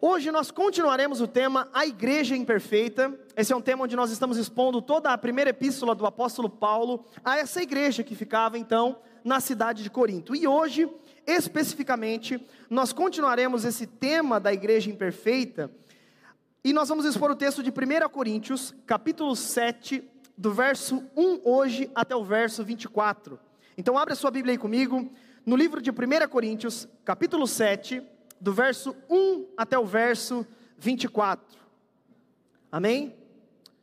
Hoje nós continuaremos o tema A Igreja Imperfeita. Esse é um tema onde nós estamos expondo toda a primeira epístola do apóstolo Paulo a essa igreja que ficava então na cidade de Corinto. E hoje, especificamente, nós continuaremos esse tema da igreja imperfeita e nós vamos expor o texto de 1 Coríntios, capítulo 7, do verso 1 hoje até o verso 24. Então abre a sua Bíblia aí comigo, no livro de 1 Coríntios, capítulo 7, do verso 1 até o verso 24. Amém?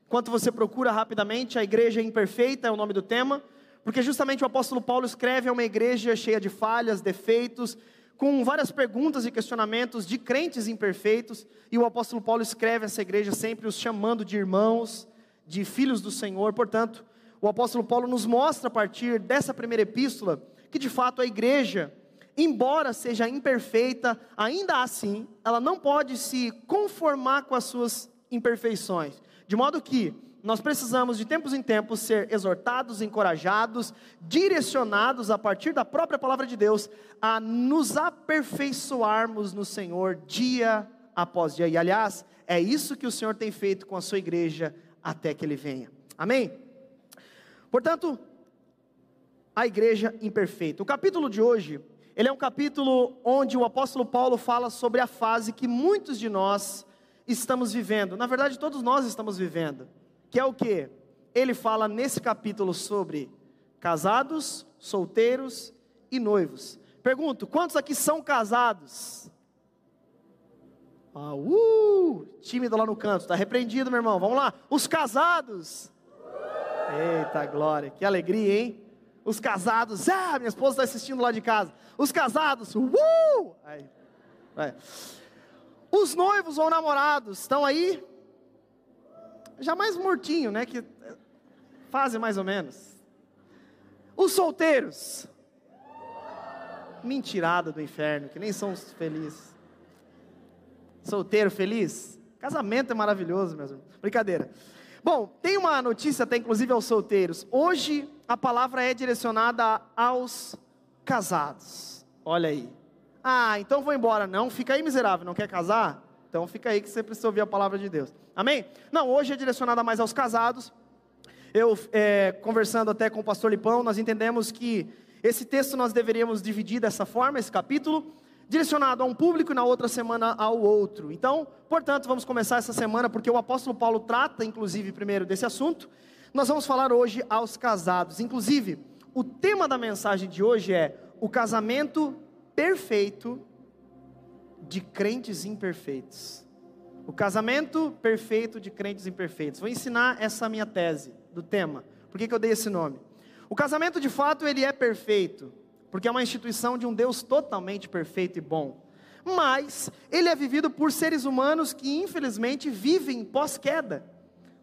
Enquanto você procura rapidamente, a igreja imperfeita é o nome do tema, porque justamente o apóstolo Paulo escreve a uma igreja cheia de falhas, defeitos, com várias perguntas e questionamentos de crentes imperfeitos, e o apóstolo Paulo escreve essa igreja sempre os chamando de irmãos, de filhos do Senhor. Portanto, o apóstolo Paulo nos mostra a partir dessa primeira epístola que de fato a igreja embora seja imperfeita, ainda assim, ela não pode se conformar com as suas imperfeições. De modo que nós precisamos, de tempos em tempos, ser exortados, encorajados, direcionados a partir da própria palavra de Deus, a nos aperfeiçoarmos no Senhor dia após dia. E aliás, é isso que o Senhor tem feito com a sua igreja até que Ele venha. Amém? Portanto, a igreja imperfeita. O capítulo de hoje ele é um capítulo onde o apóstolo Paulo fala sobre a fase que muitos de nós estamos vivendo. Na verdade, todos nós estamos vivendo. Que é o que? Ele fala nesse capítulo sobre casados, solteiros e noivos. Pergunto, quantos aqui são casados? Ah, uh, tímido lá no canto, está repreendido, meu irmão. Vamos lá, os casados. Eita glória, que alegria, hein? Os casados, ah, minha esposa está assistindo lá de casa. Os casados, uh! Aí, Os noivos ou namorados estão aí, já mais mortinho, né? Que fazem mais ou menos. Os solteiros, mentirada do inferno, que nem são felizes. Solteiro feliz? Casamento é maravilhoso, mesmo. Brincadeira. Bom, tem uma notícia até inclusive aos solteiros. Hoje a palavra é direcionada aos casados. Olha aí. Ah, então vou embora. Não, fica aí miserável, não quer casar? Então fica aí que você precisa ouvir a palavra de Deus. Amém? Não, hoje é direcionada mais aos casados. Eu, é, conversando até com o pastor Lipão, nós entendemos que esse texto nós deveríamos dividir dessa forma, esse capítulo direcionado a um público e na outra semana ao outro. Então, portanto, vamos começar essa semana porque o apóstolo Paulo trata, inclusive, primeiro desse assunto. Nós vamos falar hoje aos casados. Inclusive, o tema da mensagem de hoje é o casamento perfeito de crentes imperfeitos. O casamento perfeito de crentes imperfeitos. Vou ensinar essa minha tese do tema. Por que, que eu dei esse nome? O casamento, de fato, ele é perfeito porque é uma instituição de um Deus totalmente perfeito e bom. Mas ele é vivido por seres humanos que infelizmente vivem pós-queda.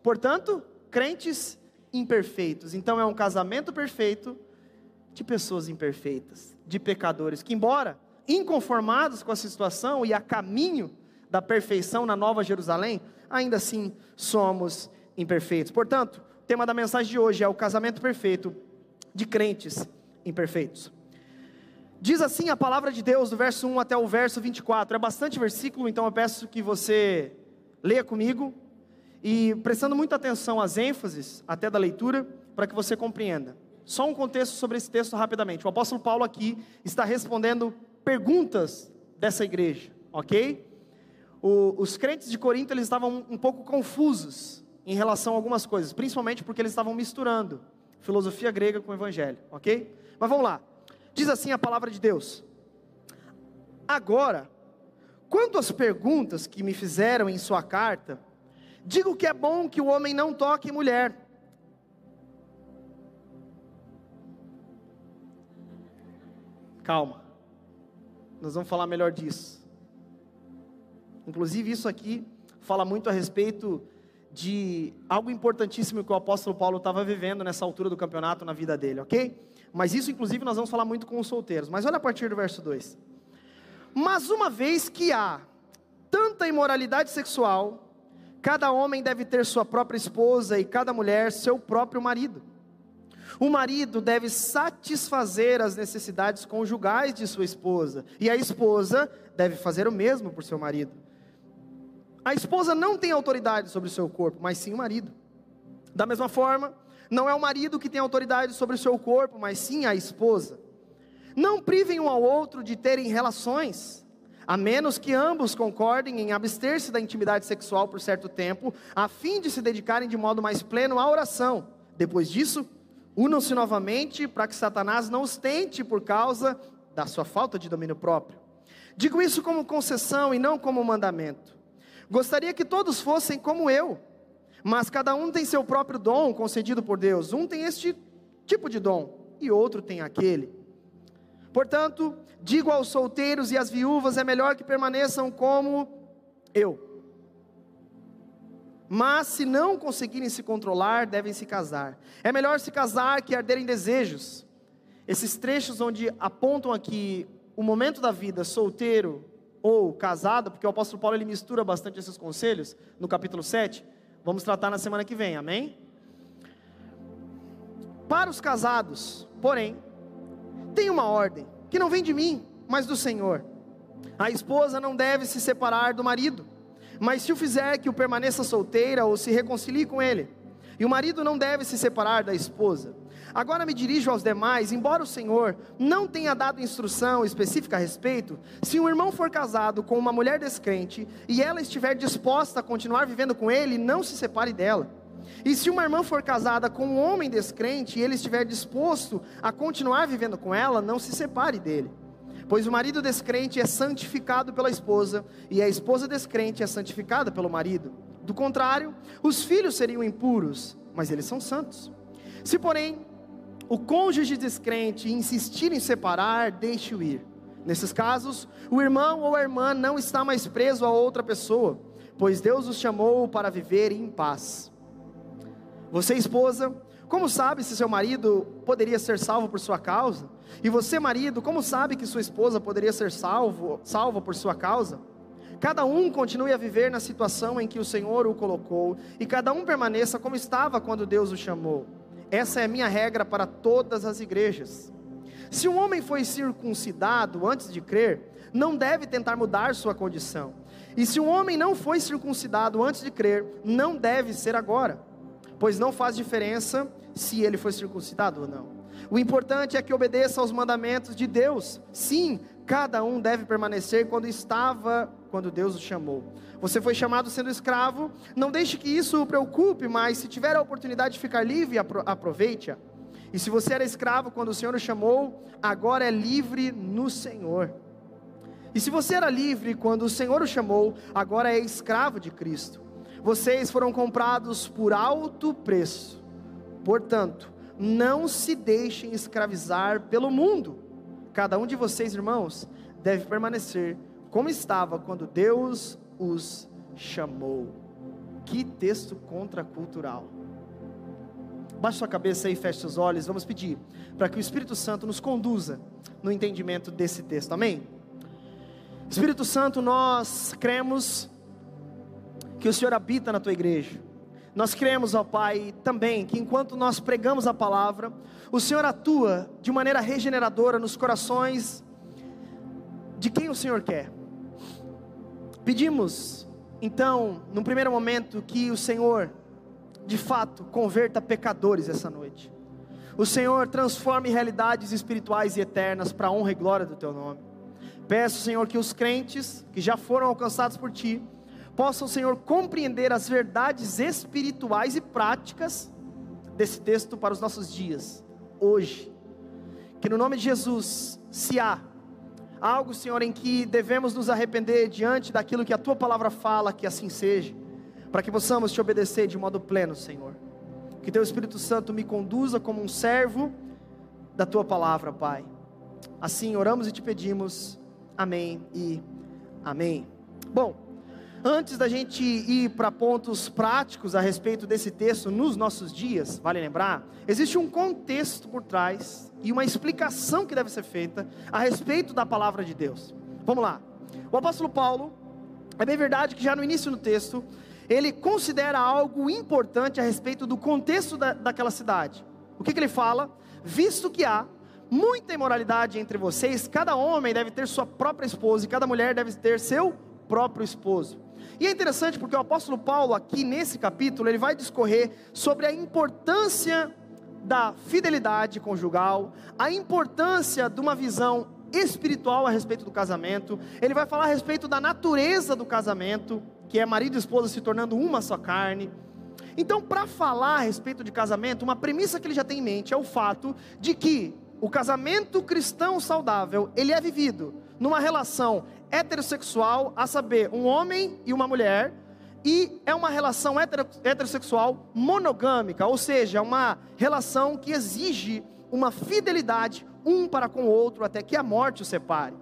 Portanto, crentes imperfeitos. Então é um casamento perfeito de pessoas imperfeitas, de pecadores que embora inconformados com a situação e a caminho da perfeição na Nova Jerusalém, ainda assim somos imperfeitos. Portanto, o tema da mensagem de hoje é o casamento perfeito de crentes imperfeitos. Diz assim a palavra de Deus, do verso 1 até o verso 24. É bastante versículo, então eu peço que você leia comigo e prestando muita atenção às ênfases, até da leitura, para que você compreenda. Só um contexto sobre esse texto rapidamente. O apóstolo Paulo aqui está respondendo perguntas dessa igreja, ok? O, os crentes de Corinto eles estavam um pouco confusos em relação a algumas coisas, principalmente porque eles estavam misturando filosofia grega com o evangelho, ok? Mas vamos lá. Diz assim a palavra de Deus: Agora, quanto às perguntas que me fizeram em sua carta, digo que é bom que o homem não toque mulher. Calma, nós vamos falar melhor disso. Inclusive, isso aqui fala muito a respeito de algo importantíssimo que o apóstolo Paulo estava vivendo nessa altura do campeonato na vida dele, ok? Mas isso, inclusive, nós vamos falar muito com os solteiros. Mas olha a partir do verso 2. Mas uma vez que há tanta imoralidade sexual, cada homem deve ter sua própria esposa e cada mulher seu próprio marido. O marido deve satisfazer as necessidades conjugais de sua esposa, e a esposa deve fazer o mesmo por seu marido. A esposa não tem autoridade sobre o seu corpo, mas sim o marido. Da mesma forma, não é o marido que tem autoridade sobre o seu corpo, mas sim a esposa. Não privem um ao outro de terem relações, a menos que ambos concordem em abster-se da intimidade sexual por certo tempo, a fim de se dedicarem de modo mais pleno à oração. Depois disso, unam-se novamente para que Satanás não os tente por causa da sua falta de domínio próprio. Digo isso como concessão e não como mandamento. Gostaria que todos fossem como eu, mas cada um tem seu próprio dom concedido por Deus. Um tem este tipo de dom e outro tem aquele. Portanto, digo aos solteiros e às viúvas: é melhor que permaneçam como eu. Mas se não conseguirem se controlar, devem se casar. É melhor se casar que arder em desejos. Esses trechos onde apontam aqui o momento da vida solteiro ou casado, porque o apóstolo Paulo ele mistura bastante esses conselhos no capítulo 7, vamos tratar na semana que vem, amém? Para os casados, porém, tem uma ordem que não vem de mim, mas do Senhor. A esposa não deve se separar do marido, mas se o fizer, que o permaneça solteira ou se reconcilie com ele. E o marido não deve se separar da esposa. Agora me dirijo aos demais, embora o Senhor não tenha dado instrução específica a respeito, se um irmão for casado com uma mulher descrente e ela estiver disposta a continuar vivendo com ele, não se separe dela. E se uma irmã for casada com um homem descrente e ele estiver disposto a continuar vivendo com ela, não se separe dele. Pois o marido descrente é santificado pela esposa e a esposa descrente é santificada pelo marido. Do contrário, os filhos seriam impuros, mas eles são santos. Se, porém, o cônjuge descrente insistir em separar, deixe-o ir. Nesses casos, o irmão ou a irmã não está mais preso a outra pessoa, pois Deus os chamou para viver em paz. Você, esposa, como sabe se seu marido poderia ser salvo por sua causa? E você, marido, como sabe que sua esposa poderia ser salvo, salva por sua causa? Cada um continue a viver na situação em que o Senhor o colocou, e cada um permaneça como estava quando Deus o chamou. Essa é a minha regra para todas as igrejas. Se um homem foi circuncidado antes de crer, não deve tentar mudar sua condição. E se um homem não foi circuncidado antes de crer, não deve ser agora, pois não faz diferença se ele foi circuncidado ou não. O importante é que obedeça aos mandamentos de Deus. Sim, cada um deve permanecer quando estava, quando Deus o chamou. Você foi chamado sendo escravo, não deixe que isso o preocupe, mas se tiver a oportunidade de ficar livre, aproveite-a. E se você era escravo quando o Senhor o chamou, agora é livre no Senhor. E se você era livre quando o Senhor o chamou, agora é escravo de Cristo. Vocês foram comprados por alto preço. Portanto, não se deixem escravizar pelo mundo. Cada um de vocês, irmãos, deve permanecer como estava quando Deus os chamou. Que texto contracultural. Baixe sua cabeça e feche seus olhos. Vamos pedir para que o Espírito Santo nos conduza no entendimento desse texto. Amém? Espírito Santo, nós cremos que o Senhor habita na tua igreja. Nós cremos, ó Pai, também que enquanto nós pregamos a palavra, o Senhor atua de maneira regeneradora nos corações de quem o Senhor quer. Pedimos, então, no primeiro momento, que o Senhor, de fato, converta pecadores essa noite. O Senhor transforme realidades espirituais e eternas para a honra e glória do Teu nome. Peço, Senhor, que os crentes que já foram alcançados por Ti, possam, Senhor, compreender as verdades espirituais e práticas desse texto para os nossos dias, hoje. Que no nome de Jesus, se há algo, Senhor, em que devemos nos arrepender diante daquilo que a tua palavra fala, que assim seja, para que possamos te obedecer de modo pleno, Senhor. Que teu Espírito Santo me conduza como um servo da tua palavra, Pai. Assim oramos e te pedimos. Amém e amém. Bom, antes da gente ir para pontos práticos a respeito desse texto nos nossos dias, vale lembrar, existe um contexto por trás e uma explicação que deve ser feita a respeito da palavra de Deus. Vamos lá. O apóstolo Paulo, é bem verdade que já no início do texto, ele considera algo importante a respeito do contexto da, daquela cidade. O que, que ele fala? Visto que há muita imoralidade entre vocês, cada homem deve ter sua própria esposa e cada mulher deve ter seu próprio esposo. E é interessante porque o apóstolo Paulo, aqui nesse capítulo, ele vai discorrer sobre a importância da fidelidade conjugal, a importância de uma visão espiritual a respeito do casamento, ele vai falar a respeito da natureza do casamento, que é marido e esposa se tornando uma só carne. Então, para falar a respeito de casamento, uma premissa que ele já tem em mente é o fato de que o casamento cristão saudável, ele é vivido numa relação heterossexual, a saber, um homem e uma mulher, e é uma relação heterossexual monogâmica, ou seja, uma relação que exige uma fidelidade um para com o outro até que a morte os separe.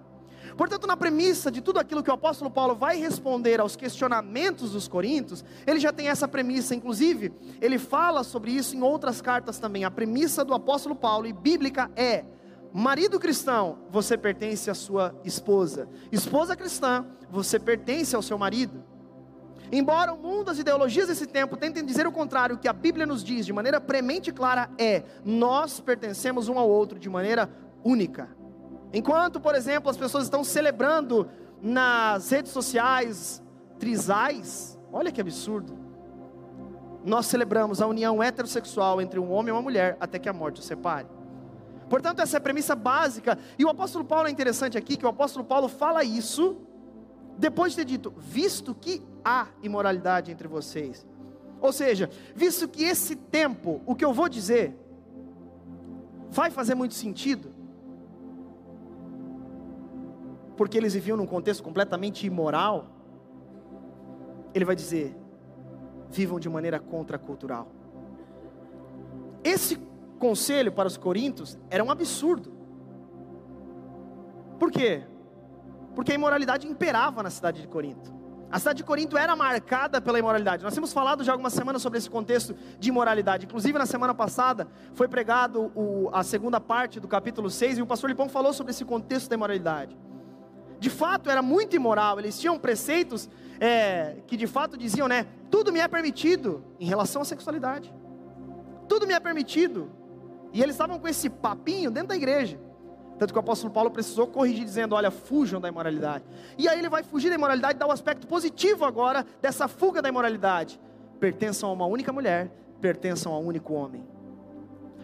Portanto, na premissa de tudo aquilo que o apóstolo Paulo vai responder aos questionamentos dos coríntios, ele já tem essa premissa, inclusive, ele fala sobre isso em outras cartas também. A premissa do apóstolo Paulo e bíblica é: marido cristão, você pertence à sua esposa. Esposa cristã, você pertence ao seu marido. Embora o mundo, as ideologias desse tempo tentem dizer o contrário, o que a Bíblia nos diz de maneira premente e clara é: nós pertencemos um ao outro de maneira única. Enquanto, por exemplo, as pessoas estão celebrando nas redes sociais trisais, olha que absurdo. Nós celebramos a união heterossexual entre um homem e uma mulher até que a morte os separe. Portanto, essa é a premissa básica. E o apóstolo Paulo é interessante aqui que o apóstolo Paulo fala isso depois de ter dito, visto que há imoralidade entre vocês. Ou seja, visto que esse tempo, o que eu vou dizer, vai fazer muito sentido, porque eles viviam num contexto completamente imoral, ele vai dizer: vivam de maneira contracultural. Esse conselho para os coríntios era um absurdo. Por quê? Porque a imoralidade imperava na cidade de Corinto. A cidade de Corinto era marcada pela imoralidade. Nós temos falado já algumas semanas sobre esse contexto de imoralidade. Inclusive, na semana passada, foi pregado o, a segunda parte do capítulo 6 e o pastor Lipão falou sobre esse contexto da imoralidade. De fato, era muito imoral. Eles tinham preceitos é, que de fato diziam, né? Tudo me é permitido em relação à sexualidade. Tudo me é permitido. E eles estavam com esse papinho dentro da igreja. Tanto que o apóstolo Paulo precisou corrigir, dizendo: Olha, fujam da imoralidade. E aí ele vai fugir da imoralidade e dá o um aspecto positivo agora dessa fuga da imoralidade. Pertençam a uma única mulher, pertençam a um único homem.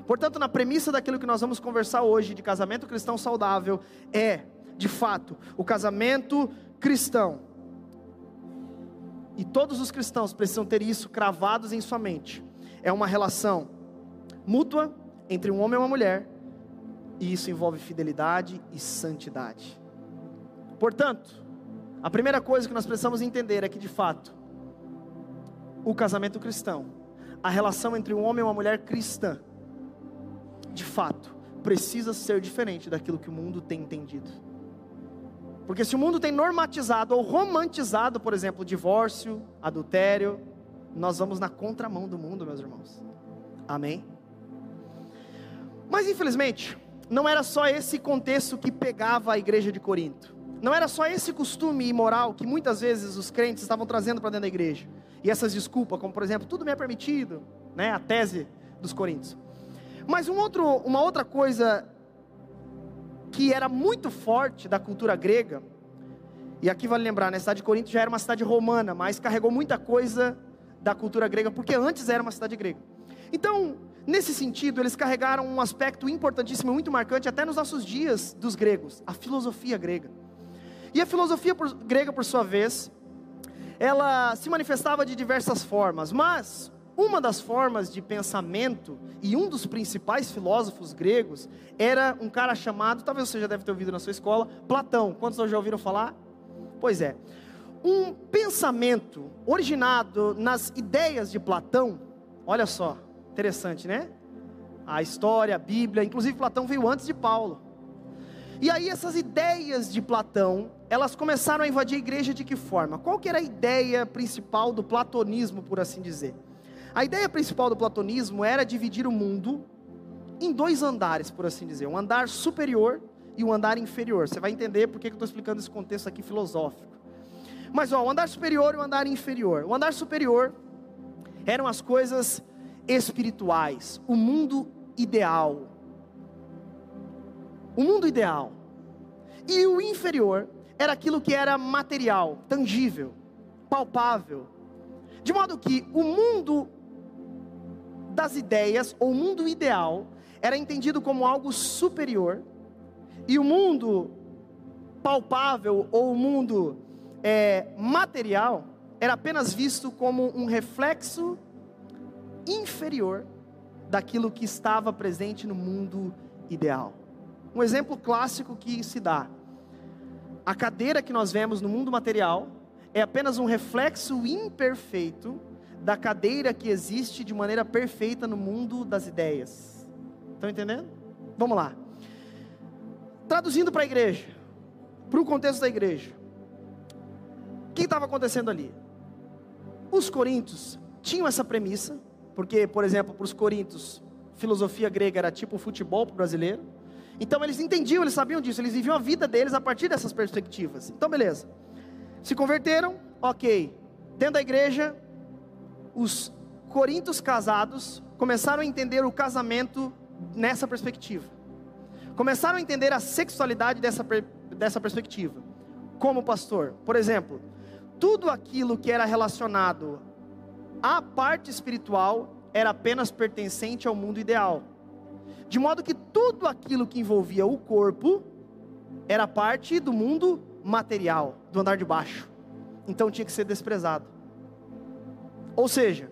Portanto, na premissa daquilo que nós vamos conversar hoje, de casamento cristão saudável, é, de fato, o casamento cristão. E todos os cristãos precisam ter isso cravados em sua mente. É uma relação mútua entre um homem e uma mulher e isso envolve fidelidade e santidade. Portanto, a primeira coisa que nós precisamos entender é que, de fato, o casamento cristão, a relação entre um homem e uma mulher cristã, de fato, precisa ser diferente daquilo que o mundo tem entendido. Porque se o mundo tem normatizado ou romantizado, por exemplo, divórcio, adultério, nós vamos na contramão do mundo, meus irmãos. Amém? Mas infelizmente, não era só esse contexto que pegava a igreja de Corinto. Não era só esse costume imoral que muitas vezes os crentes estavam trazendo para dentro da igreja. E essas desculpas, como por exemplo, tudo me é permitido, né? A tese dos coríntios. Mas um outro, uma outra coisa que era muito forte da cultura grega, e aqui vale lembrar, né, a cidade de Corinto já era uma cidade romana, mas carregou muita coisa da cultura grega, porque antes era uma cidade grega. Então, Nesse sentido, eles carregaram um aspecto importantíssimo, muito marcante, até nos nossos dias dos gregos, a filosofia grega. E a filosofia por, grega, por sua vez, ela se manifestava de diversas formas, mas uma das formas de pensamento e um dos principais filósofos gregos era um cara chamado, talvez você já deve ter ouvido na sua escola, Platão. Quantos já ouviram falar? Pois é. Um pensamento originado nas ideias de Platão, olha só, Interessante, né? A história, a Bíblia, inclusive Platão veio antes de Paulo. E aí essas ideias de Platão, elas começaram a invadir a igreja de que forma? Qual que era a ideia principal do platonismo, por assim dizer? A ideia principal do platonismo era dividir o mundo em dois andares, por assim dizer, um andar superior e um andar inferior. Você vai entender por que eu estou explicando esse contexto aqui filosófico. Mas ó, o andar superior e o andar inferior. O andar superior eram as coisas espirituais, o mundo ideal. O mundo ideal. E o inferior era aquilo que era material, tangível, palpável. De modo que o mundo das ideias, ou o mundo ideal, era entendido como algo superior, e o mundo palpável, ou o mundo é, material, era apenas visto como um reflexo inferior daquilo que estava presente no mundo ideal. Um exemplo clássico que se dá: a cadeira que nós vemos no mundo material é apenas um reflexo imperfeito da cadeira que existe de maneira perfeita no mundo das ideias. Estão entendendo? Vamos lá. Traduzindo para a igreja, para o contexto da igreja. O que estava acontecendo ali? Os coríntios tinham essa premissa, porque, por exemplo, para os coríntios, filosofia grega era tipo futebol para o brasileiro. Então eles entendiam, eles sabiam disso, eles viviam a vida deles a partir dessas perspectivas. Então, beleza. Se converteram, ok. Dentro da igreja, os coríntios casados começaram a entender o casamento nessa perspectiva. Começaram a entender a sexualidade dessa, dessa perspectiva. Como pastor, por exemplo, tudo aquilo que era relacionado à parte espiritual era apenas pertencente ao mundo ideal. De modo que tudo aquilo que envolvia o corpo era parte do mundo material, do andar de baixo. Então tinha que ser desprezado. Ou seja,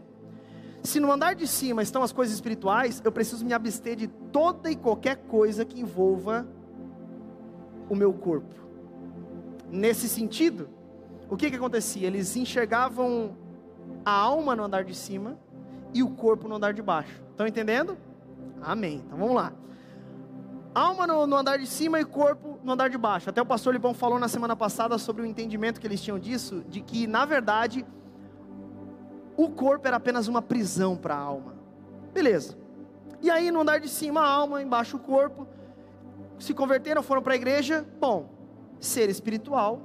se no andar de cima estão as coisas espirituais, eu preciso me abster de toda e qualquer coisa que envolva o meu corpo. Nesse sentido, o que que acontecia? Eles enxergavam a alma no andar de cima e o corpo no andar de baixo. Estão entendendo? Amém. Então vamos lá. Alma no, no, andar de cima e corpo no andar de baixo. Até o pastor Libão falou na semana passada sobre o entendimento que eles tinham disso, de que na verdade o corpo era apenas uma prisão para a alma. Beleza. E aí no andar de cima a alma, embaixo o corpo. Se converteram, foram para a igreja. Bom, ser espiritual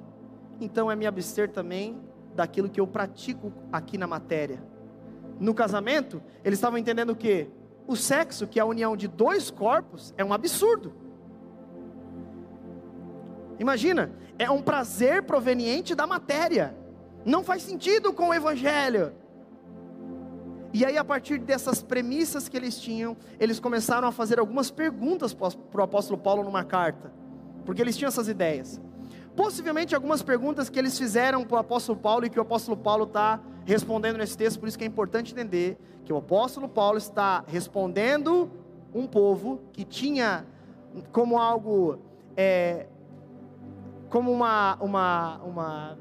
então é me abster também daquilo que eu pratico aqui na matéria. No casamento, eles estavam entendendo que? O sexo, que é a união de dois corpos, é um absurdo. Imagina, é um prazer proveniente da matéria. Não faz sentido com o evangelho. E aí, a partir dessas premissas que eles tinham, eles começaram a fazer algumas perguntas para o apóstolo Paulo numa carta, porque eles tinham essas ideias. Possivelmente algumas perguntas que eles fizeram para o apóstolo Paulo e que o apóstolo Paulo está respondendo nesse texto, por isso que é importante entender que o apóstolo Paulo está respondendo um povo que tinha como algo, é, como uma, uma, uma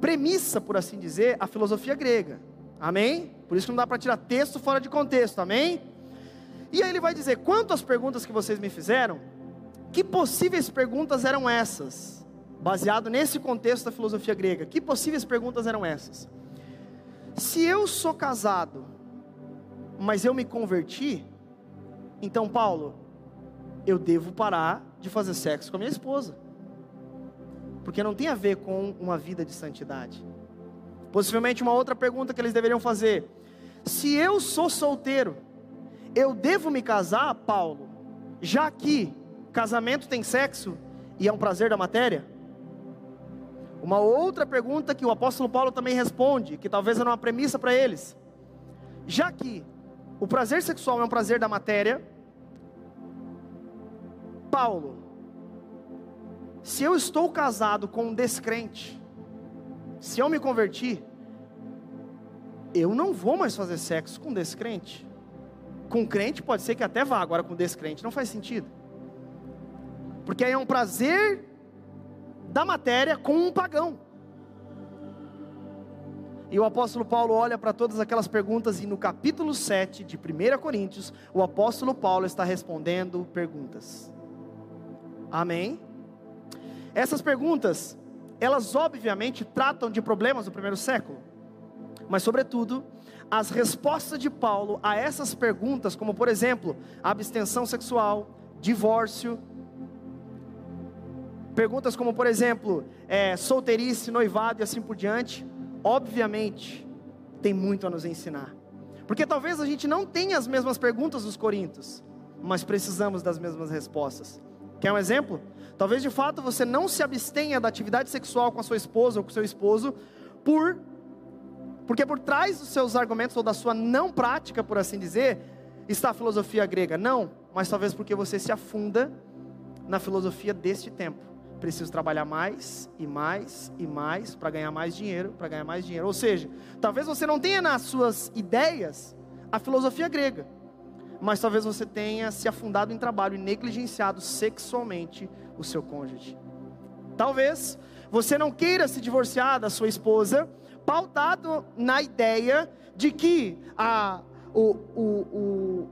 premissa, por assim dizer, a filosofia grega. Amém? Por isso que não dá para tirar texto fora de contexto, amém? E aí ele vai dizer: quanto às perguntas que vocês me fizeram, que possíveis perguntas eram essas? Baseado nesse contexto da filosofia grega, que possíveis perguntas eram essas? Se eu sou casado, mas eu me converti, então, Paulo, eu devo parar de fazer sexo com a minha esposa, porque não tem a ver com uma vida de santidade. Possivelmente, uma outra pergunta que eles deveriam fazer: se eu sou solteiro, eu devo me casar, Paulo, já que Casamento tem sexo e é um prazer da matéria? Uma outra pergunta que o apóstolo Paulo também responde, que talvez era uma premissa para eles. Já que o prazer sexual é um prazer da matéria, Paulo, se eu estou casado com um descrente, se eu me converti, eu não vou mais fazer sexo com descrente. Com crente pode ser que até vá, agora com descrente não faz sentido. Porque aí é um prazer da matéria com um pagão. E o apóstolo Paulo olha para todas aquelas perguntas, e no capítulo 7 de 1 Coríntios, o apóstolo Paulo está respondendo perguntas. Amém? Essas perguntas, elas obviamente tratam de problemas do primeiro século, mas, sobretudo, as respostas de Paulo a essas perguntas, como por exemplo, abstenção sexual, divórcio, Perguntas como, por exemplo, é, solteirice, noivado e assim por diante, obviamente, tem muito a nos ensinar. Porque talvez a gente não tenha as mesmas perguntas dos Coríntios, mas precisamos das mesmas respostas. Quer um exemplo? Talvez de fato você não se abstenha da atividade sexual com a sua esposa ou com seu esposo por porque por trás dos seus argumentos ou da sua não prática, por assim dizer, está a filosofia grega. Não, mas talvez porque você se afunda na filosofia deste tempo. Preciso trabalhar mais e mais e mais para ganhar mais dinheiro, para ganhar mais dinheiro. Ou seja, talvez você não tenha nas suas ideias a filosofia grega, mas talvez você tenha se afundado em trabalho e negligenciado sexualmente o seu cônjuge. Talvez você não queira se divorciar da sua esposa pautado na ideia de que a, o, o, o,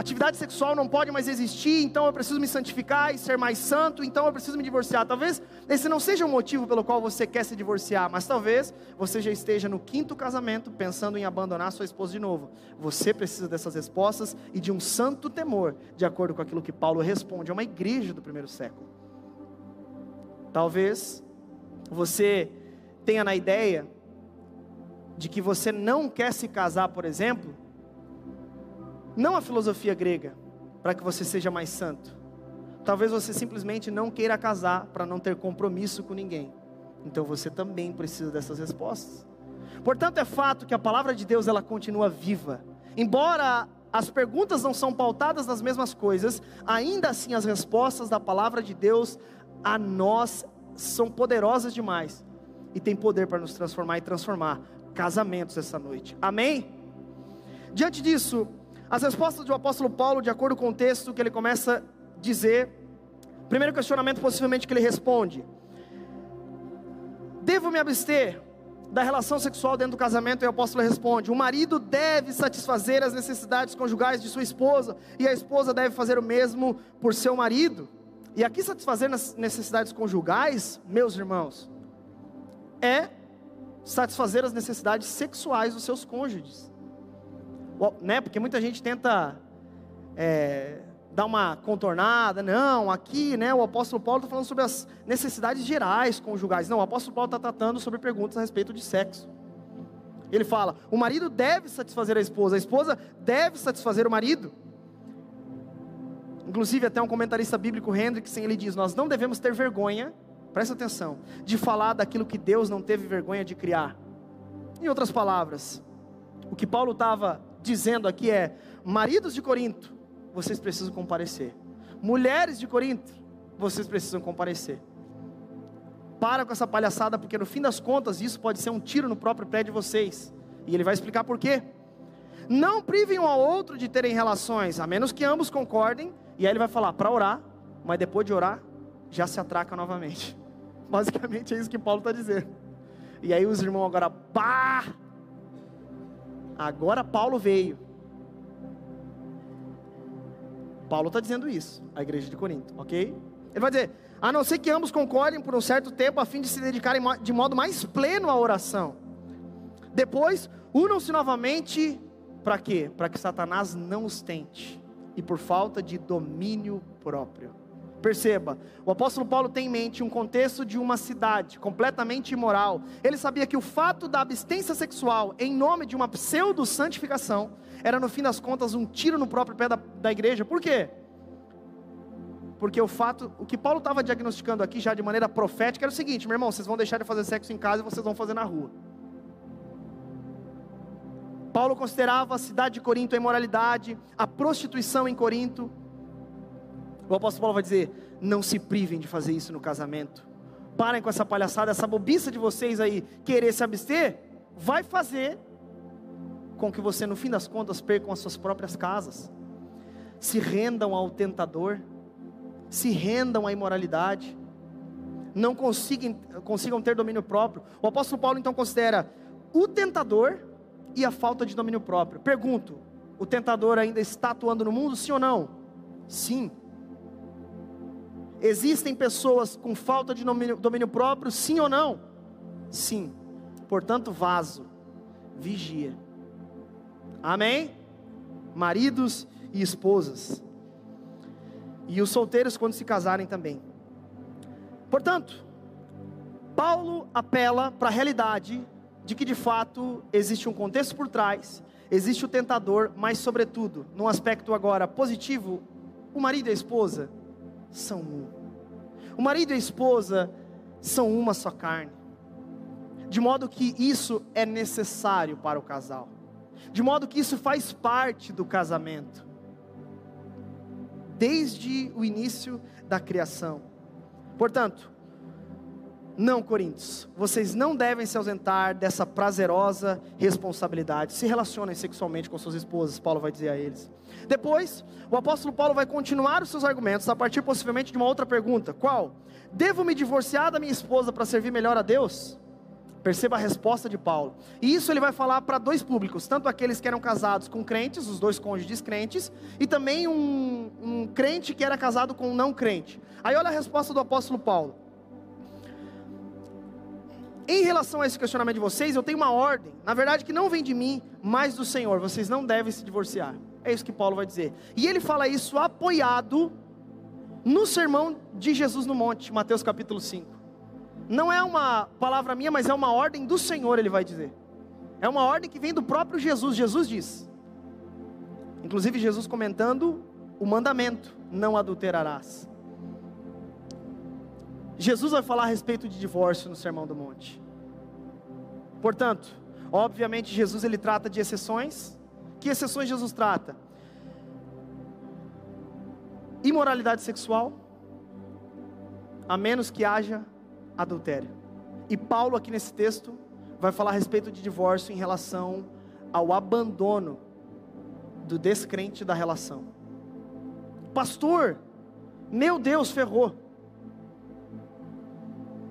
atividade sexual não pode mais existir, então eu preciso me santificar e ser mais santo, então eu preciso me divorciar. Talvez esse não seja o motivo pelo qual você quer se divorciar, mas talvez você já esteja no quinto casamento pensando em abandonar sua esposa de novo. Você precisa dessas respostas e de um santo temor, de acordo com aquilo que Paulo responde a uma igreja do primeiro século. Talvez você tenha na ideia de que você não quer se casar, por exemplo, não a filosofia grega, para que você seja mais santo. Talvez você simplesmente não queira casar para não ter compromisso com ninguém. Então você também precisa dessas respostas. Portanto, é fato que a palavra de Deus ela continua viva. Embora as perguntas não são pautadas nas mesmas coisas, ainda assim as respostas da palavra de Deus a nós são poderosas demais e tem poder para nos transformar e transformar casamentos essa noite. Amém? Diante disso, as respostas do apóstolo Paulo, de acordo com o texto que ele começa a dizer, primeiro questionamento possivelmente que ele responde: Devo me abster da relação sexual dentro do casamento? E o apóstolo responde: O marido deve satisfazer as necessidades conjugais de sua esposa, e a esposa deve fazer o mesmo por seu marido. E aqui satisfazer as necessidades conjugais, meus irmãos, é satisfazer as necessidades sexuais dos seus cônjuges. Né? Porque muita gente tenta é, dar uma contornada, não, aqui né, o apóstolo Paulo está falando sobre as necessidades gerais conjugais. Não, o apóstolo Paulo está tratando sobre perguntas a respeito de sexo. Ele fala: o marido deve satisfazer a esposa, a esposa deve satisfazer o marido. Inclusive, até um comentarista bíblico, Hendrickson, ele diz: Nós não devemos ter vergonha presta atenção, de falar daquilo que Deus não teve vergonha de criar. Em outras palavras, o que Paulo estava dizendo aqui é: maridos de Corinto, vocês precisam comparecer. Mulheres de Corinto, vocês precisam comparecer. Para com essa palhaçada, porque no fim das contas isso pode ser um tiro no próprio pé de vocês. E ele vai explicar por quê. Não privem um ao outro de terem relações, a menos que ambos concordem. E aí ele vai falar para orar, mas depois de orar, já se atraca novamente. Basicamente é isso que Paulo está dizendo. E aí os irmãos agora, pá! Agora Paulo veio. Paulo está dizendo isso, a igreja de Corinto, ok? Ele vai dizer, a não ser que ambos concordem por um certo tempo, a fim de se dedicarem de modo mais pleno à oração. Depois, unam-se novamente, para quê? Para que Satanás não os tente, e por falta de domínio próprio. Perceba, o apóstolo Paulo tem em mente um contexto de uma cidade completamente imoral. Ele sabia que o fato da abstência sexual, em nome de uma pseudo-santificação, era no fim das contas um tiro no próprio pé da, da igreja. Por quê? Porque o fato, o que Paulo estava diagnosticando aqui já de maneira profética era o seguinte: meu irmão, vocês vão deixar de fazer sexo em casa e vocês vão fazer na rua. Paulo considerava a cidade de Corinto a imoralidade, a prostituição em Corinto, o apóstolo Paulo vai dizer: não se privem de fazer isso no casamento. Parem com essa palhaçada, essa bobiça de vocês aí, querer se abster, vai fazer com que você, no fim das contas, percam as suas próprias casas. Se rendam ao tentador, se rendam à imoralidade, não consigam, consigam ter domínio próprio. O apóstolo Paulo então considera o tentador e a falta de domínio próprio. Pergunto: o tentador ainda está atuando no mundo, sim ou não? Sim. Existem pessoas com falta de domínio, domínio próprio, sim ou não? Sim. Portanto, vaso, vigia. Amém? Maridos e esposas. E os solteiros quando se casarem também. Portanto, Paulo apela para a realidade de que de fato existe um contexto por trás, existe o tentador, mas sobretudo, num aspecto agora positivo, o marido e a esposa são um. O marido e a esposa são uma só carne. De modo que isso é necessário para o casal. De modo que isso faz parte do casamento. Desde o início da criação. Portanto, não, Coríntios, vocês não devem se ausentar dessa prazerosa responsabilidade. Se relacionem sexualmente com suas esposas, Paulo vai dizer a eles. Depois, o apóstolo Paulo vai continuar os seus argumentos a partir possivelmente de uma outra pergunta: qual? Devo me divorciar da minha esposa para servir melhor a Deus? Perceba a resposta de Paulo. E isso ele vai falar para dois públicos: tanto aqueles que eram casados com crentes, os dois cônjuges crentes, e também um, um crente que era casado com um não crente. Aí olha a resposta do apóstolo Paulo. Em relação a esse questionamento de vocês, eu tenho uma ordem, na verdade que não vem de mim, mas do Senhor. Vocês não devem se divorciar. É isso que Paulo vai dizer. E ele fala isso apoiado no sermão de Jesus no monte, Mateus capítulo 5. Não é uma palavra minha, mas é uma ordem do Senhor, ele vai dizer. É uma ordem que vem do próprio Jesus. Jesus diz. Inclusive Jesus comentando o mandamento: não adulterarás. Jesus vai falar a respeito de divórcio no Sermão do Monte. Portanto, obviamente Jesus ele trata de exceções. Que exceções Jesus trata? Imoralidade sexual, a menos que haja adultério. E Paulo aqui nesse texto vai falar a respeito de divórcio em relação ao abandono do descrente da relação. Pastor, meu Deus, ferrou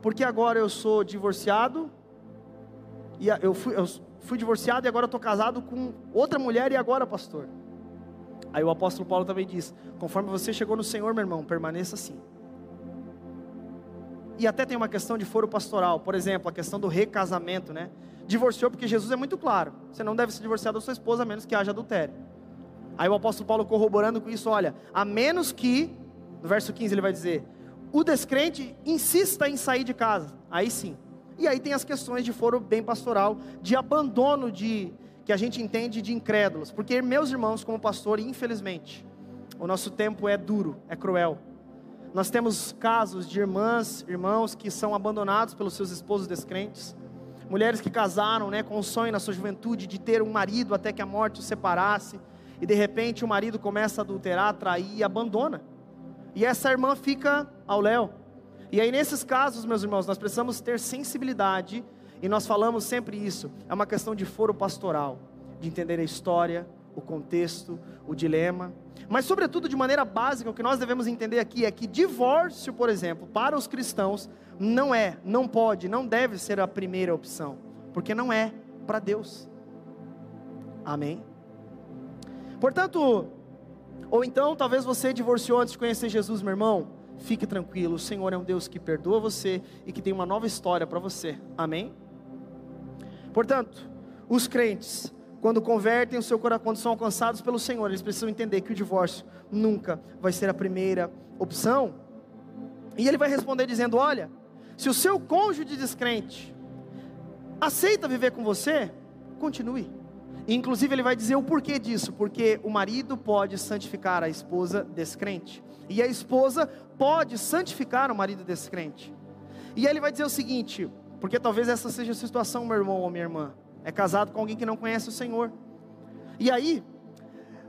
porque agora eu sou divorciado, e eu fui, eu fui divorciado e agora estou casado com outra mulher, e agora, pastor? Aí o apóstolo Paulo também diz: conforme você chegou no Senhor, meu irmão, permaneça assim. E até tem uma questão de foro pastoral, por exemplo, a questão do recasamento, né? Divorciou porque Jesus é muito claro: você não deve se divorciar da sua esposa a menos que haja adultério. Aí o apóstolo Paulo corroborando com isso, olha, a menos que, no verso 15 ele vai dizer: o descrente insista em sair de casa, aí sim. E aí tem as questões de foro bem pastoral, de abandono de que a gente entende de incrédulos, porque meus irmãos, como pastor, infelizmente, o nosso tempo é duro, é cruel. Nós temos casos de irmãs, irmãos que são abandonados pelos seus esposos descrentes, mulheres que casaram, né, com o sonho na sua juventude de ter um marido até que a morte os separasse, e de repente o marido começa a adulterar, trair e abandona e essa irmã fica ao léu. E aí, nesses casos, meus irmãos, nós precisamos ter sensibilidade, e nós falamos sempre isso, é uma questão de foro pastoral, de entender a história, o contexto, o dilema, mas, sobretudo, de maneira básica, o que nós devemos entender aqui é que divórcio, por exemplo, para os cristãos, não é, não pode, não deve ser a primeira opção, porque não é para Deus. Amém? Portanto, ou então, talvez você divorciou antes de conhecer Jesus, meu irmão. Fique tranquilo, o Senhor é um Deus que perdoa você e que tem uma nova história para você. Amém? Portanto, os crentes, quando convertem o seu coração, quando são alcançados pelo Senhor, eles precisam entender que o divórcio nunca vai ser a primeira opção. E ele vai responder dizendo: Olha, se o seu cônjuge descrente aceita viver com você, continue. Inclusive, ele vai dizer o porquê disso, porque o marido pode santificar a esposa descrente, e a esposa pode santificar o marido descrente. E ele vai dizer o seguinte, porque talvez essa seja a situação, meu irmão ou minha irmã, é casado com alguém que não conhece o Senhor. E aí,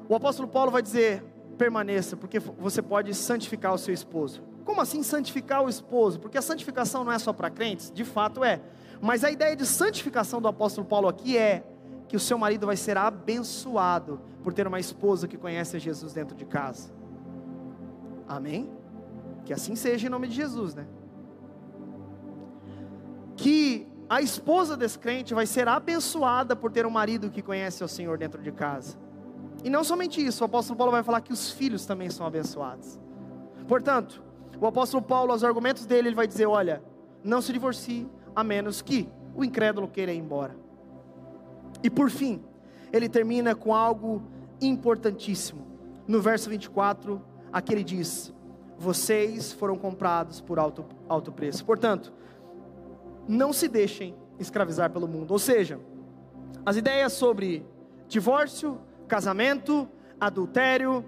o apóstolo Paulo vai dizer: permaneça, porque você pode santificar o seu esposo. Como assim santificar o esposo? Porque a santificação não é só para crentes, de fato é. Mas a ideia de santificação do apóstolo Paulo aqui é que o seu marido vai ser abençoado por ter uma esposa que conhece a Jesus dentro de casa. Amém? Que assim seja em nome de Jesus, né? Que a esposa descrente vai ser abençoada por ter um marido que conhece o Senhor dentro de casa. E não somente isso, o apóstolo Paulo vai falar que os filhos também são abençoados. Portanto, o apóstolo Paulo, aos argumentos dele, ele vai dizer: olha, não se divorcie, a menos que o incrédulo queira ir embora. E por fim, ele termina com algo importantíssimo. No verso 24, aqui ele diz: Vocês foram comprados por alto, alto preço. Portanto, não se deixem escravizar pelo mundo. Ou seja, as ideias sobre divórcio, casamento, adultério,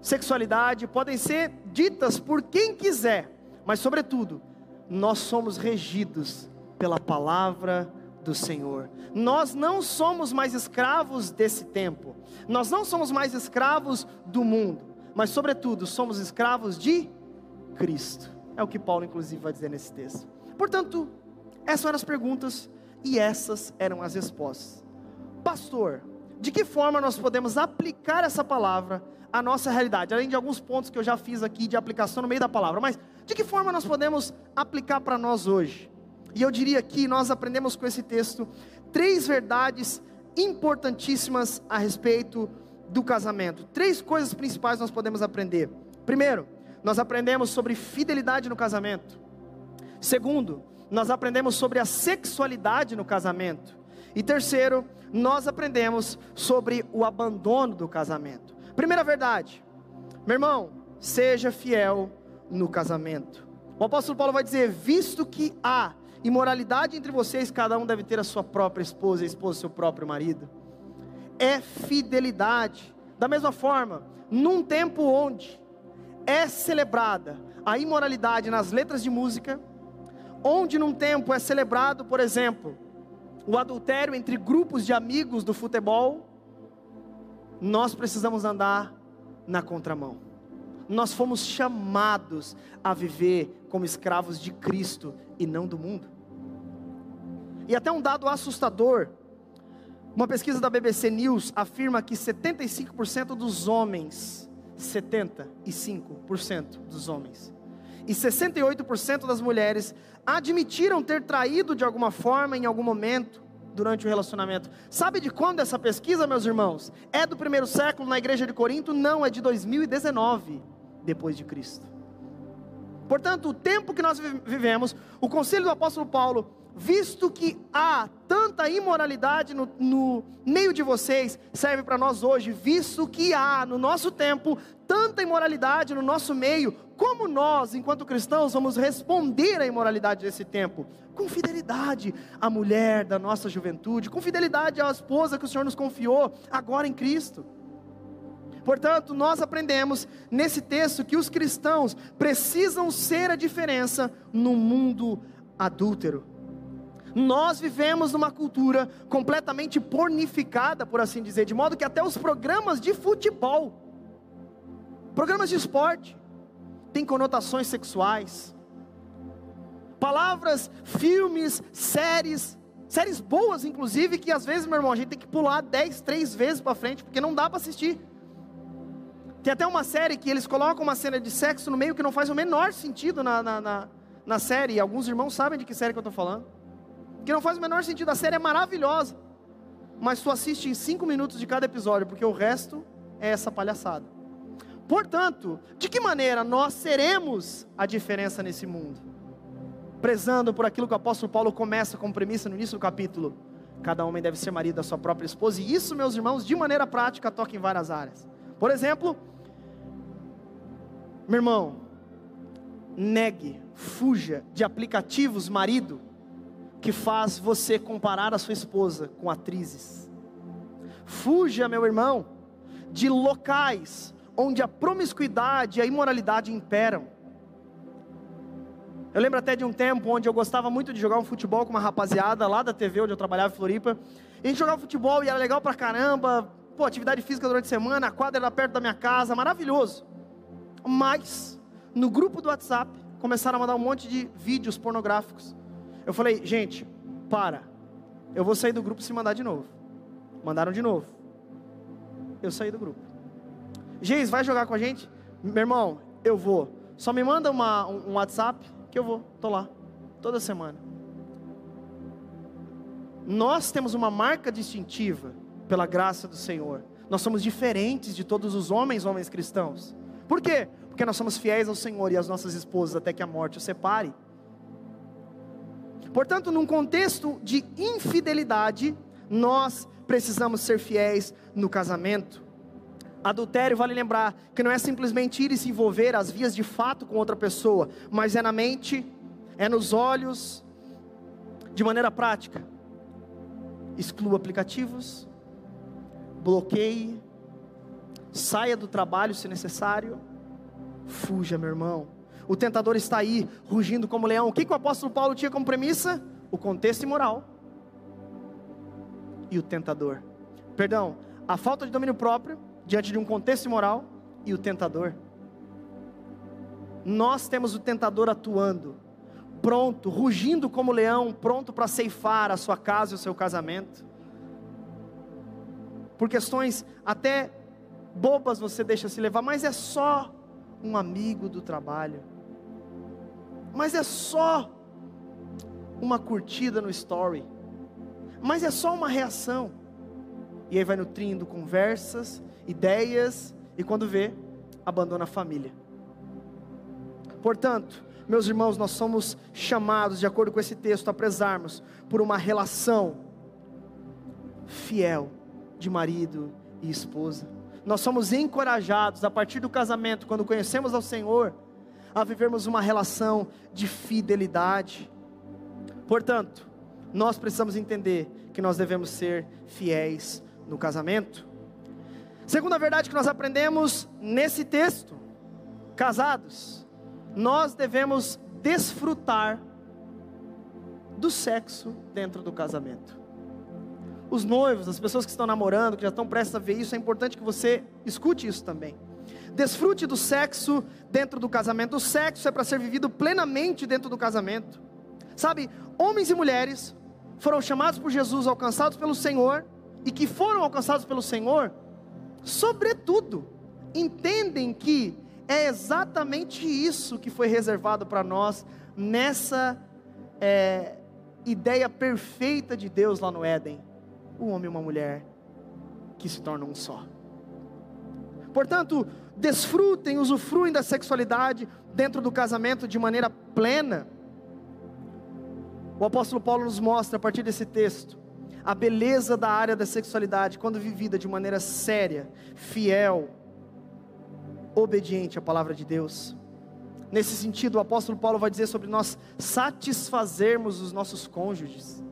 sexualidade podem ser ditas por quem quiser, mas, sobretudo, nós somos regidos pela palavra do Senhor. Nós não somos mais escravos desse tempo, nós não somos mais escravos do mundo, mas, sobretudo, somos escravos de Cristo. É o que Paulo, inclusive, vai dizer nesse texto. Portanto, essas eram as perguntas e essas eram as respostas. Pastor, de que forma nós podemos aplicar essa palavra à nossa realidade? Além de alguns pontos que eu já fiz aqui de aplicação no meio da palavra, mas de que forma nós podemos aplicar para nós hoje? E eu diria que nós aprendemos com esse texto três verdades importantíssimas a respeito do casamento. Três coisas principais nós podemos aprender. Primeiro, nós aprendemos sobre fidelidade no casamento. Segundo, nós aprendemos sobre a sexualidade no casamento. E terceiro, nós aprendemos sobre o abandono do casamento. Primeira verdade, meu irmão, seja fiel no casamento. O apóstolo Paulo vai dizer: visto que há imoralidade entre vocês, cada um deve ter a sua própria esposa, a esposa seu próprio marido. É fidelidade. Da mesma forma, num tempo onde é celebrada a imoralidade nas letras de música, onde num tempo é celebrado, por exemplo, o adultério entre grupos de amigos do futebol, nós precisamos andar na contramão. Nós fomos chamados a viver como escravos de Cristo e não do mundo. E até um dado assustador, uma pesquisa da BBC News afirma que 75% dos homens, 75% dos homens, e 68% das mulheres admitiram ter traído de alguma forma em algum momento durante o relacionamento. Sabe de quando essa pesquisa, meus irmãos? É do primeiro século na igreja de Corinto? Não, é de 2019 depois de Cristo. Portanto, o tempo que nós vivemos, o conselho do apóstolo Paulo visto que há tanta imoralidade no, no meio de vocês, serve para nós hoje, visto que há no nosso tempo tanta imoralidade no nosso meio, como nós, enquanto cristãos, vamos responder à imoralidade desse tempo? Com fidelidade à mulher da nossa juventude, com fidelidade à esposa que o Senhor nos confiou, agora em Cristo. Portanto, nós aprendemos nesse texto que os cristãos precisam ser a diferença no mundo adúltero. Nós vivemos numa cultura completamente pornificada, por assim dizer, de modo que até os programas de futebol, programas de esporte, têm conotações sexuais. Palavras, filmes, séries, séries boas, inclusive, que às vezes, meu irmão, a gente tem que pular 10, 3 vezes para frente, porque não dá para assistir. Tem até uma série que eles colocam uma cena de sexo no meio que não faz o menor sentido na, na, na, na série. E alguns irmãos sabem de que série que eu estou falando que não faz o menor sentido. A série é maravilhosa, mas tu assiste em cinco minutos de cada episódio, porque o resto é essa palhaçada. Portanto, de que maneira nós seremos a diferença nesse mundo? Prezando por aquilo que o apóstolo Paulo começa como premissa no início do capítulo. Cada homem deve ser marido da sua própria esposa, e isso, meus irmãos, de maneira prática, toca em várias áreas. Por exemplo, meu irmão, negue, fuja de aplicativos marido que faz você comparar a sua esposa com atrizes. Fuja, meu irmão, de locais onde a promiscuidade e a imoralidade imperam. Eu lembro até de um tempo onde eu gostava muito de jogar um futebol com uma rapaziada lá da TV onde eu trabalhava em Floripa. E a gente jogava futebol e era legal pra caramba. Pô, atividade física durante a semana, a quadra era perto da minha casa, maravilhoso. Mas, no grupo do WhatsApp, começaram a mandar um monte de vídeos pornográficos. Eu falei, gente, para. Eu vou sair do grupo se mandar de novo. Mandaram de novo. Eu saí do grupo. Geis, vai jogar com a gente? Meu irmão, eu vou. Só me manda uma, um, um WhatsApp que eu vou. Tô lá. Toda semana. Nós temos uma marca distintiva pela graça do Senhor. Nós somos diferentes de todos os homens, homens cristãos. Por quê? Porque nós somos fiéis ao Senhor e às nossas esposas até que a morte os separe. Portanto, num contexto de infidelidade, nós precisamos ser fiéis no casamento. Adultério, vale lembrar, que não é simplesmente ir e se envolver às vias de fato com outra pessoa, mas é na mente, é nos olhos, de maneira prática. Exclua aplicativos, bloqueie, saia do trabalho se necessário, fuja, meu irmão. O tentador está aí, rugindo como leão. O que, que o apóstolo Paulo tinha como premissa? O contexto imoral e o tentador. Perdão, a falta de domínio próprio diante de um contexto imoral e o tentador. Nós temos o tentador atuando, pronto, rugindo como leão, pronto para ceifar a sua casa e o seu casamento. Por questões até bobas você deixa se levar, mas é só um amigo do trabalho. Mas é só uma curtida no story. Mas é só uma reação. E aí vai nutrindo conversas, ideias, e quando vê, abandona a família. Portanto, meus irmãos, nós somos chamados, de acordo com esse texto, a prezarmos por uma relação fiel de marido e esposa. Nós somos encorajados a partir do casamento, quando conhecemos ao Senhor, a vivermos uma relação de fidelidade. Portanto, nós precisamos entender que nós devemos ser fiéis no casamento. Segunda verdade que nós aprendemos nesse texto, casados, nós devemos desfrutar do sexo dentro do casamento. Os noivos, as pessoas que estão namorando, que já estão prestes a ver isso, é importante que você escute isso também. Desfrute do sexo dentro do casamento. O sexo é para ser vivido plenamente dentro do casamento. Sabe, homens e mulheres foram chamados por Jesus, alcançados pelo Senhor, e que foram alcançados pelo Senhor, sobretudo, entendem que é exatamente isso que foi reservado para nós nessa é, ideia perfeita de Deus lá no Éden: um homem e uma mulher que se tornam um só. Portanto, desfrutem, usufruem da sexualidade dentro do casamento de maneira plena. O apóstolo Paulo nos mostra a partir desse texto a beleza da área da sexualidade quando vivida de maneira séria, fiel, obediente à palavra de Deus. Nesse sentido, o apóstolo Paulo vai dizer sobre nós satisfazermos os nossos cônjuges.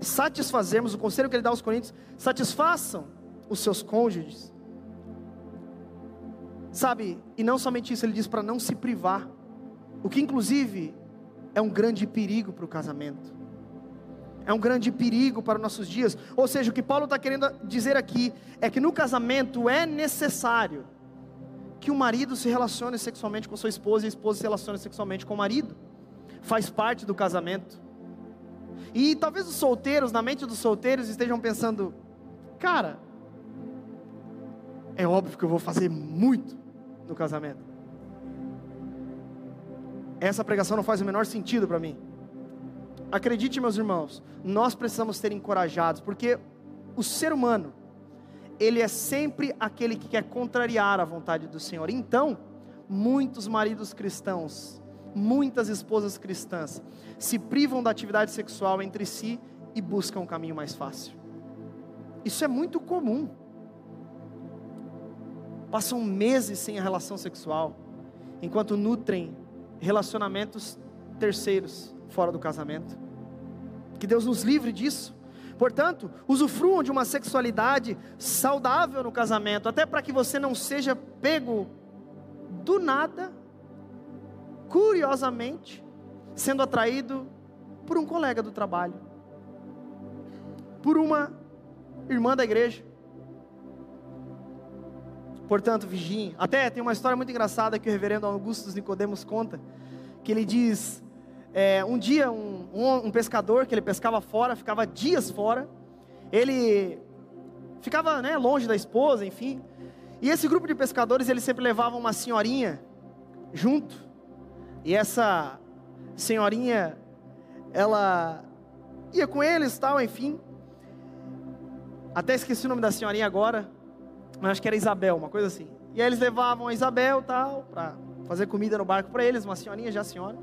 Satisfazermos, o conselho que ele dá aos coríntios, satisfaçam os seus cônjuges. Sabe, e não somente isso, ele diz para não se privar, o que inclusive é um grande perigo para o casamento. É um grande perigo para os nossos dias. Ou seja, o que Paulo está querendo dizer aqui é que no casamento é necessário que o marido se relacione sexualmente com sua esposa e a esposa se relacione sexualmente com o marido. Faz parte do casamento. E talvez os solteiros, na mente dos solteiros, estejam pensando: cara, é óbvio que eu vou fazer muito no casamento. Essa pregação não faz o menor sentido para mim. Acredite, meus irmãos, nós precisamos ser encorajados, porque o ser humano, ele é sempre aquele que quer contrariar a vontade do Senhor. Então, muitos maridos cristãos, muitas esposas cristãs, se privam da atividade sexual entre si e buscam um caminho mais fácil. Isso é muito comum. Passam meses sem a relação sexual, enquanto nutrem relacionamentos terceiros fora do casamento. Que Deus nos livre disso. Portanto, usufruam de uma sexualidade saudável no casamento, até para que você não seja pego do nada, curiosamente, sendo atraído por um colega do trabalho, por uma irmã da igreja. Portanto, vigiem. Até tem uma história muito engraçada que o reverendo Augusto Nicodemos conta, que ele diz: é, um dia um, um, um pescador que ele pescava fora, ficava dias fora, ele ficava né, longe da esposa, enfim. E esse grupo de pescadores, ele sempre levava uma senhorinha junto. E essa senhorinha, ela ia com eles, tal, enfim. Até esqueci o nome da senhorinha agora, mas acho que era Isabel, uma coisa assim. E aí eles levavam a Isabel, tal, para fazer comida no barco para eles, uma senhorinha já senhora.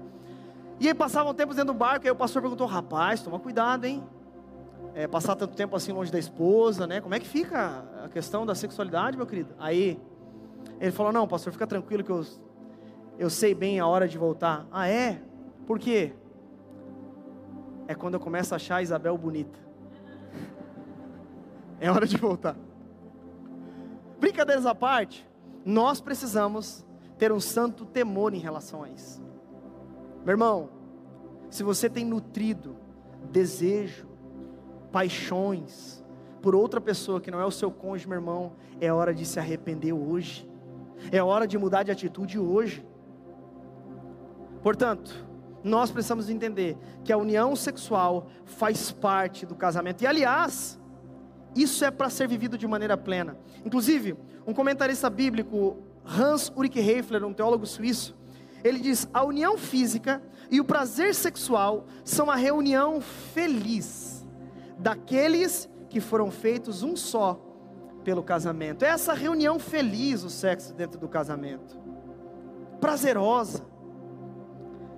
E aí passavam tempos dentro do barco, aí o pastor perguntou: rapaz, toma cuidado, hein? É, passar tanto tempo assim longe da esposa, né? Como é que fica a questão da sexualidade, meu querido? Aí ele falou: não, pastor, fica tranquilo que eu, eu sei bem a hora de voltar. Ah, é? Por quê? É quando eu começo a achar a Isabel bonita. É hora de voltar. Brincadeiras à parte, nós precisamos ter um santo temor em relação a isso. Meu irmão, se você tem nutrido desejo, paixões por outra pessoa que não é o seu cônjuge, meu irmão, é hora de se arrepender hoje. É hora de mudar de atitude hoje. Portanto, nós precisamos entender que a união sexual faz parte do casamento. E aliás, isso é para ser vivido de maneira plena. Inclusive, um comentarista bíblico, Hans Ulrich Heifler, um teólogo suíço, ele diz: a união física e o prazer sexual são a reunião feliz daqueles que foram feitos um só pelo casamento. É essa reunião feliz o sexo dentro do casamento, prazerosa.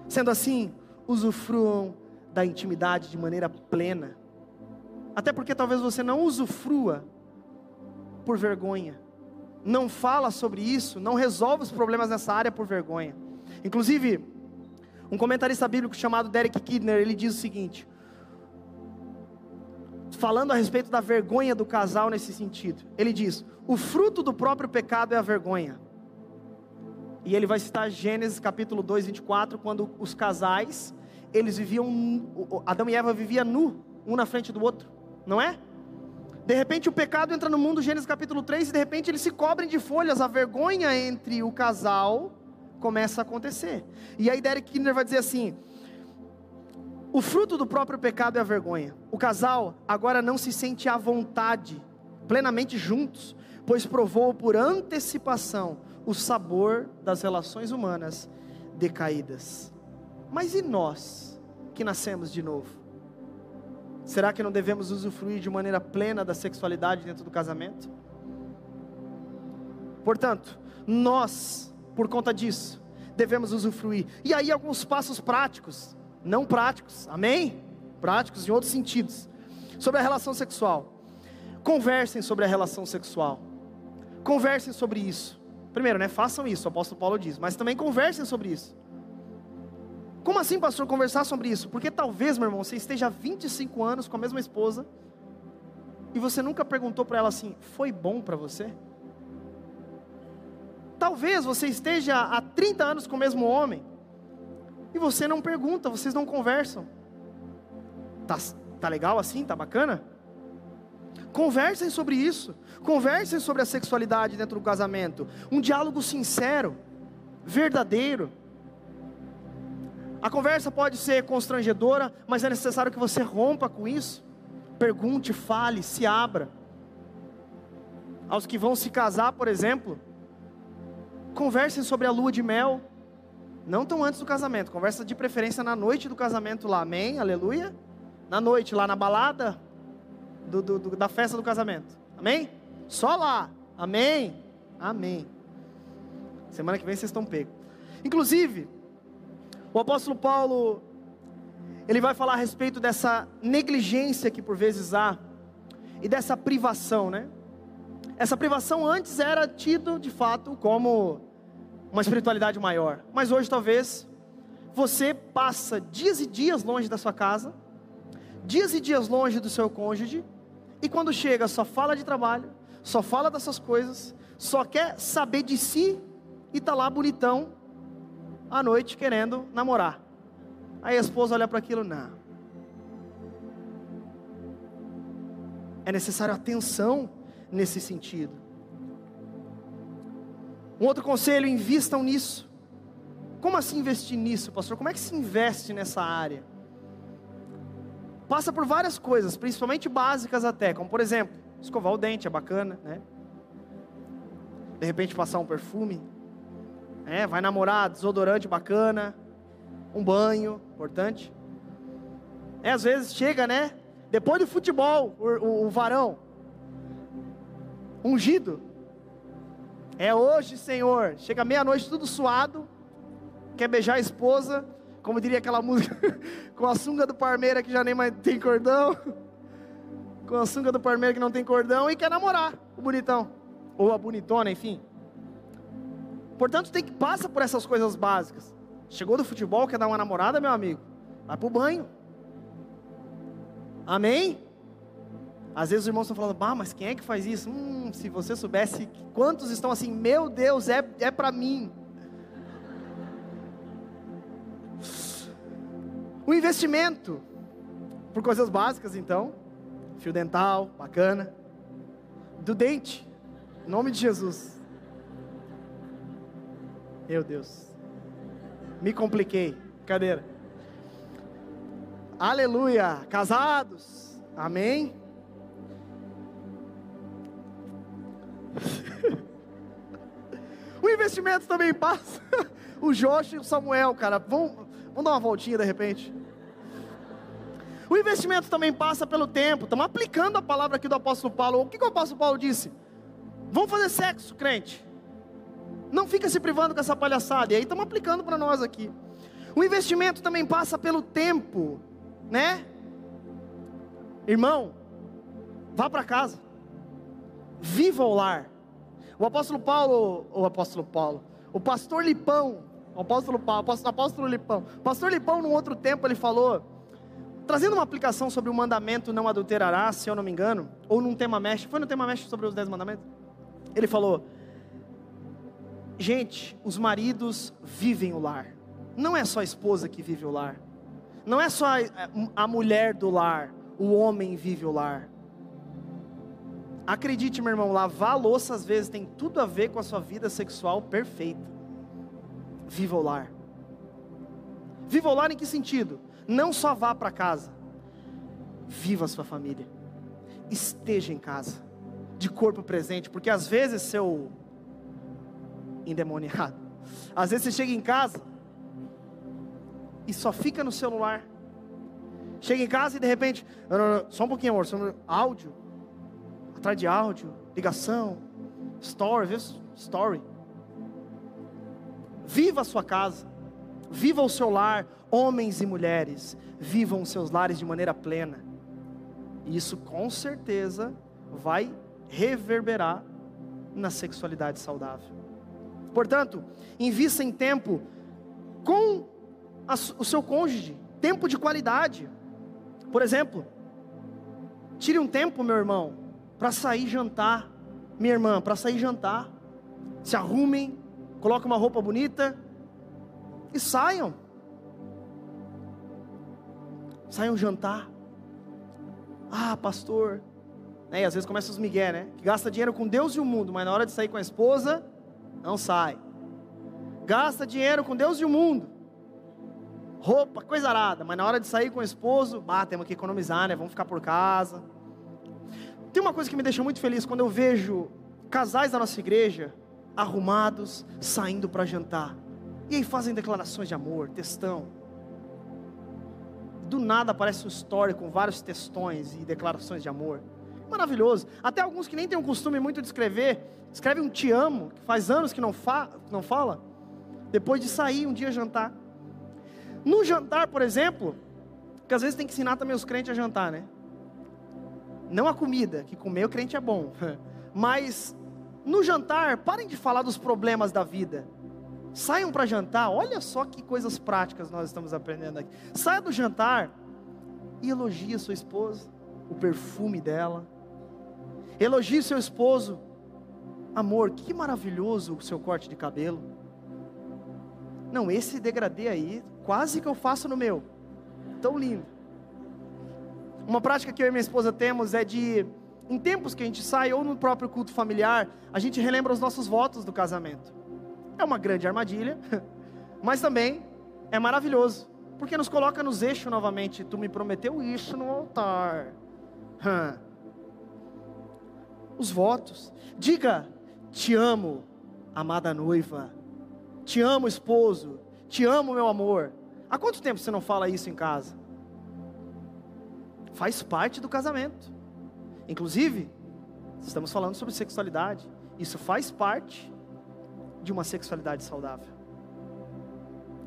Sendo assim, usufruam da intimidade de maneira plena. Até porque talvez você não usufrua por vergonha. Não fala sobre isso, não resolve os problemas nessa área por vergonha. Inclusive, um comentarista bíblico chamado Derek Kidner, ele diz o seguinte: falando a respeito da vergonha do casal nesse sentido. Ele diz: "O fruto do próprio pecado é a vergonha". E ele vai citar Gênesis capítulo 2, 24, quando os casais, eles viviam, Adão e Eva viviam nu, um na frente do outro, não é? De repente o pecado entra no mundo, Gênesis capítulo 3, e de repente eles se cobrem de folhas, a vergonha entre o casal começa a acontecer. E aí Derek Kinder vai dizer assim: o fruto do próprio pecado é a vergonha. O casal agora não se sente à vontade, plenamente juntos, pois provou por antecipação o sabor das relações humanas decaídas. Mas e nós que nascemos de novo? Será que não devemos usufruir de maneira plena da sexualidade dentro do casamento? Portanto, nós, por conta disso, devemos usufruir. E aí, alguns passos práticos, não práticos, amém? Práticos em outros sentidos, sobre a relação sexual. Conversem sobre a relação sexual, conversem sobre isso. Primeiro, né, façam isso, o apóstolo Paulo diz, mas também conversem sobre isso. Como assim, pastor, conversar sobre isso? Porque talvez, meu irmão, você esteja há 25 anos com a mesma esposa e você nunca perguntou para ela assim: foi bom para você? Talvez você esteja há 30 anos com o mesmo homem e você não pergunta, vocês não conversam. Tá, tá legal assim? Tá bacana? Conversem sobre isso. Conversem sobre a sexualidade dentro do casamento. Um diálogo sincero, verdadeiro. A conversa pode ser constrangedora, mas é necessário que você rompa com isso. Pergunte, fale, se abra. Aos que vão se casar, por exemplo, conversem sobre a lua de mel. Não tão antes do casamento, conversa de preferência na noite do casamento lá, amém? Aleluia? Na noite, lá na balada, do, do, do, da festa do casamento. Amém? Só lá. Amém? Amém. Semana que vem vocês estão pegos. Inclusive, o apóstolo Paulo, ele vai falar a respeito dessa negligência que por vezes há, e dessa privação, né? Essa privação antes era tido de fato como uma espiritualidade maior, mas hoje talvez você passa dias e dias longe da sua casa, dias e dias longe do seu cônjuge, e quando chega, só fala de trabalho, só fala dessas coisas, só quer saber de si e tá lá bonitão à noite querendo namorar. Aí a esposa olha para aquilo, não. É necessário atenção nesse sentido. Um outro conselho, invistam nisso. Como assim investir nisso, pastor? Como é que se investe nessa área? passa por várias coisas, principalmente básicas até, como por exemplo, escovar o dente é bacana, né? De repente passar um perfume, é, vai namorar, desodorante bacana, um banho, importante. É, às vezes chega, né? Depois do futebol, o, o, o varão, ungido. É hoje, Senhor. Chega meia-noite tudo suado, quer beijar a esposa, como diria aquela música, com a sunga do Parmeira que já nem mais tem cordão, com a sunga do Parmeira que não tem cordão e quer namorar o bonitão, ou a bonitona, enfim. Portanto, tem que passa por essas coisas básicas. Chegou do futebol, quer dar uma namorada, meu amigo? Vai pro banho. Amém? Às vezes os irmãos estão falando, bah, mas quem é que faz isso? Hum, se você soubesse quantos estão assim, meu Deus, é, é para mim. O investimento, por coisas básicas então, fio dental, bacana, do dente, em nome de Jesus. Meu Deus. Me compliquei. Cadeira. Aleluia. Casados. Amém. o investimento também passa. o Josh e o Samuel, cara. Vamos, vamos dar uma voltinha de repente. O investimento também passa pelo tempo. Estamos aplicando a palavra aqui do apóstolo Paulo. O que, que o apóstolo Paulo disse? Vamos fazer sexo, crente. Não fica se privando com essa palhaçada. E aí estamos aplicando para nós aqui. O investimento também passa pelo tempo, né? Irmão, vá para casa. Viva o lar. O apóstolo Paulo, o apóstolo Paulo, o pastor Lipão, o apóstolo Paulo, o apóstolo Lipão. O pastor Lipão, num outro tempo, ele falou Trazendo uma aplicação sobre o mandamento não adulterará, se eu não me engano, ou num tema mexe, foi no tema mexe sobre os dez mandamentos? Ele falou: Gente, os maridos vivem o lar. Não é só a esposa que vive o lar. Não é só a, mulher do lar. O homem vive o lar. Acredite, meu irmão, lavar a louça às vezes tem tudo a ver com a sua vida sexual perfeita. Viva o lar. Viva o lar em que sentido? Não só vá para casa, viva a sua família, esteja em casa, de corpo presente, porque às vezes seu endemoniado, às vezes você chega em casa e só fica no celular. Chega em casa e de repente, não, não, não, só um pouquinho, amor, só áudio, atrás de áudio, ligação, story, viu? Story. Viva a sua casa. Viva o seu lar, homens e mulheres, vivam os seus lares de maneira plena. E isso com certeza vai reverberar na sexualidade saudável. Portanto, invista em tempo com a, o seu cônjuge, tempo de qualidade. Por exemplo, tire um tempo, meu irmão, para sair jantar, minha irmã, para sair jantar. Se arrumem, coloque uma roupa bonita, e saiam. Saiam jantar. Ah, pastor. Né? E às vezes começa os migué, né? Que gasta dinheiro com Deus e o mundo, mas na hora de sair com a esposa, não sai. Gasta dinheiro com Deus e o mundo. Roupa, coisa arada, mas na hora de sair com o esposo, bah, temos que economizar, né? Vamos ficar por casa. Tem uma coisa que me deixa muito feliz quando eu vejo casais da nossa igreja arrumados, saindo para jantar. E aí fazem declarações de amor, textão. Do nada aparece um story com vários textões e declarações de amor. Maravilhoso. Até alguns que nem têm um costume muito de escrever, escreve um te amo, que faz anos que não, fa não fala, depois de sair um dia jantar. No jantar, por exemplo, que às vezes tem que ensinar também os crentes a jantar, né? Não a comida, que comer o crente é bom. Mas no jantar, parem de falar dos problemas da vida. Saiam para jantar, olha só que coisas práticas nós estamos aprendendo aqui. Saia do jantar e elogie sua esposa, o perfume dela. Elogie seu esposo. Amor, que maravilhoso o seu corte de cabelo. Não, esse degradê aí, quase que eu faço no meu. Tão lindo. Uma prática que eu e minha esposa temos é de, em tempos que a gente sai, ou no próprio culto familiar, a gente relembra os nossos votos do casamento. É uma grande armadilha, mas também é maravilhoso, porque nos coloca nos eixos novamente. Tu me prometeu isso no altar. Os votos. Diga: Te amo, amada noiva. Te amo, esposo. Te amo, meu amor. Há quanto tempo você não fala isso em casa? Faz parte do casamento. Inclusive, estamos falando sobre sexualidade. Isso faz parte de uma sexualidade saudável.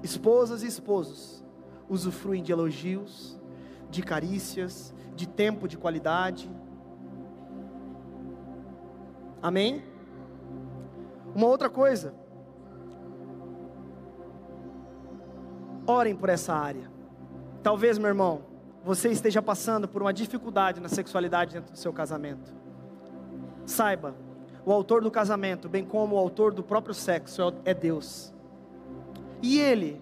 Esposas e esposos usufruem de elogios, de carícias, de tempo de qualidade. Amém? Uma outra coisa. Orem por essa área. Talvez, meu irmão, você esteja passando por uma dificuldade na sexualidade dentro do seu casamento. Saiba, o autor do casamento, bem como o autor do próprio sexo, é Deus. E Ele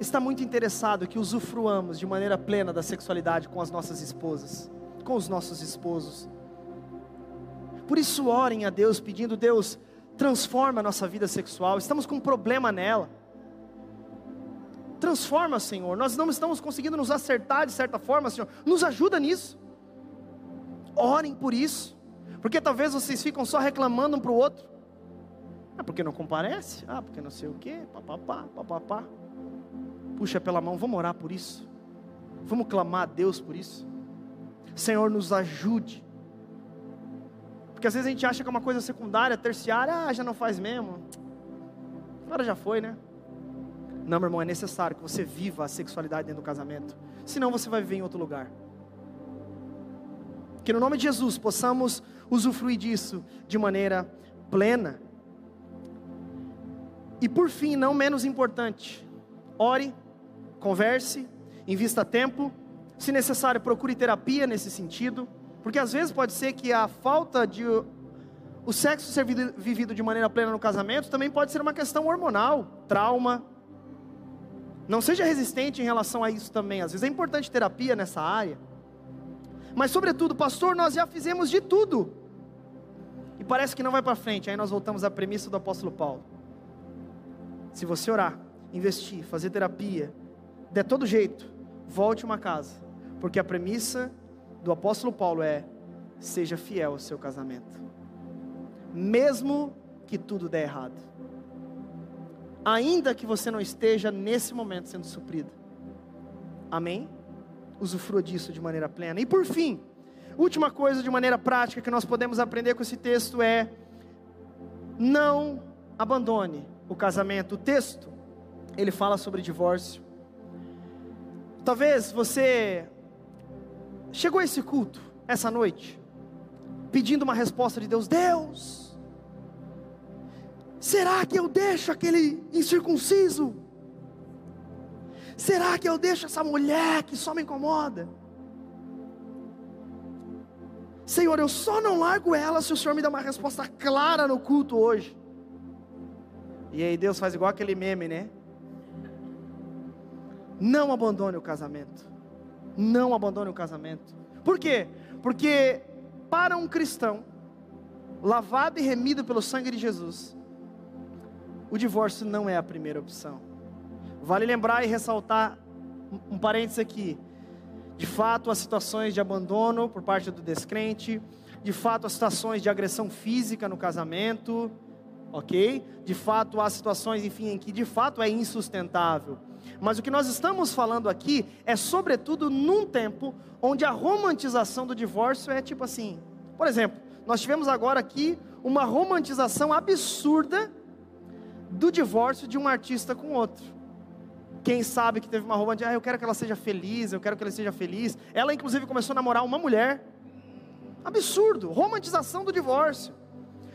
está muito interessado que usufruamos de maneira plena da sexualidade com as nossas esposas, com os nossos esposos. Por isso, orem a Deus, pedindo: Deus, transforma a nossa vida sexual. Estamos com um problema nela. Transforma, Senhor. Nós não estamos conseguindo nos acertar de certa forma, Senhor. Nos ajuda nisso. Orem por isso. Porque talvez vocês ficam só reclamando um para o outro. Ah, porque não comparece? Ah, porque não sei o quê, papapá, papapá. Puxa pela mão, vamos orar por isso. Vamos clamar a Deus por isso. Senhor, nos ajude. Porque às vezes a gente acha que é uma coisa secundária, terciária, ah, já não faz mesmo. Agora já foi, né? Não, meu irmão, é necessário que você viva a sexualidade dentro do casamento. Senão você vai viver em outro lugar. Que no nome de Jesus possamos usufruir disso de maneira plena. E por fim, não menos importante, ore, converse, invista tempo, se necessário, procure terapia nesse sentido, porque às vezes pode ser que a falta de o sexo ser vivido de maneira plena no casamento também pode ser uma questão hormonal, trauma. Não seja resistente em relação a isso também. Às vezes é importante terapia nessa área. Mas, sobretudo, pastor, nós já fizemos de tudo. E parece que não vai para frente. Aí nós voltamos à premissa do apóstolo Paulo. Se você orar, investir, fazer terapia, der todo jeito, volte uma casa. Porque a premissa do apóstolo Paulo é: seja fiel ao seu casamento. Mesmo que tudo der errado. Ainda que você não esteja nesse momento sendo suprido. Amém? Usufrua disso de maneira plena. E por fim, última coisa de maneira prática que nós podemos aprender com esse texto é: não abandone o casamento. O texto, ele fala sobre divórcio. Talvez você chegou esse culto essa noite, pedindo uma resposta de Deus: Deus, será que eu deixo aquele incircunciso? Será que eu deixo essa mulher que só me incomoda? Senhor, eu só não largo ela se o Senhor me dá uma resposta clara no culto hoje. E aí Deus faz igual aquele meme, né? Não abandone o casamento. Não abandone o casamento. Por quê? Porque para um cristão, lavado e remido pelo sangue de Jesus, o divórcio não é a primeira opção. Vale lembrar e ressaltar um parênteses aqui. De fato, há situações de abandono por parte do descrente, de fato, há situações de agressão física no casamento, ok? De fato, há situações, enfim, em que de fato é insustentável. Mas o que nós estamos falando aqui é, sobretudo, num tempo onde a romantização do divórcio é tipo assim. Por exemplo, nós tivemos agora aqui uma romantização absurda do divórcio de um artista com outro. Quem sabe que teve uma romantização, ah, eu quero que ela seja feliz, eu quero que ela seja feliz. Ela, inclusive, começou a namorar uma mulher. Absurdo, romantização do divórcio.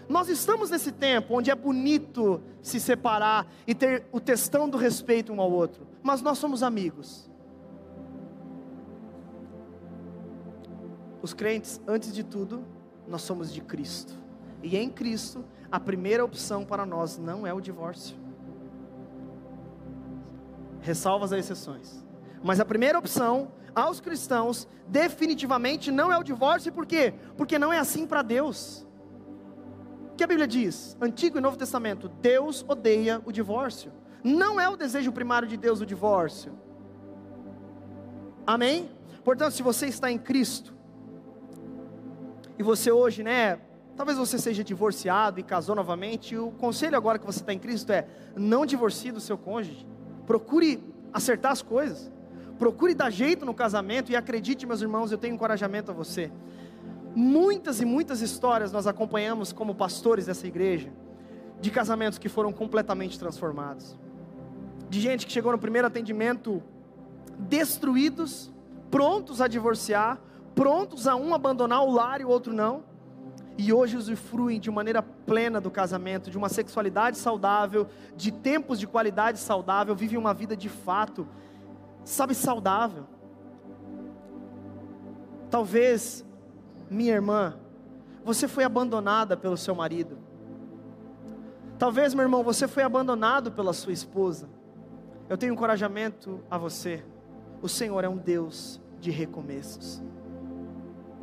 Nós estamos nesse tempo onde é bonito se separar e ter o testão do respeito um ao outro, mas nós somos amigos. Os crentes, antes de tudo, nós somos de Cristo. E em Cristo, a primeira opção para nós não é o divórcio. Ressalvas as exceções. Mas a primeira opção aos cristãos definitivamente não é o divórcio, por quê? Porque não é assim para Deus que a Bíblia diz? Antigo e Novo Testamento, Deus odeia o divórcio. Não é o desejo primário de Deus o divórcio. Amém? Portanto, se você está em Cristo, e você hoje, né, talvez você seja divorciado e casou novamente, o conselho agora que você está em Cristo é: não divorcie do seu cônjuge, procure acertar as coisas, procure dar jeito no casamento, e acredite, meus irmãos, eu tenho encorajamento a você. Muitas e muitas histórias nós acompanhamos como pastores dessa igreja, de casamentos que foram completamente transformados, de gente que chegou no primeiro atendimento destruídos, prontos a divorciar, prontos a um abandonar o lar e o outro não, e hoje usufruem de maneira plena do casamento, de uma sexualidade saudável, de tempos de qualidade saudável, vivem uma vida de fato, sabe, saudável. Talvez minha irmã, você foi abandonada pelo seu marido. Talvez, meu irmão, você foi abandonado pela sua esposa. Eu tenho encorajamento a você. O Senhor é um Deus de recomeços.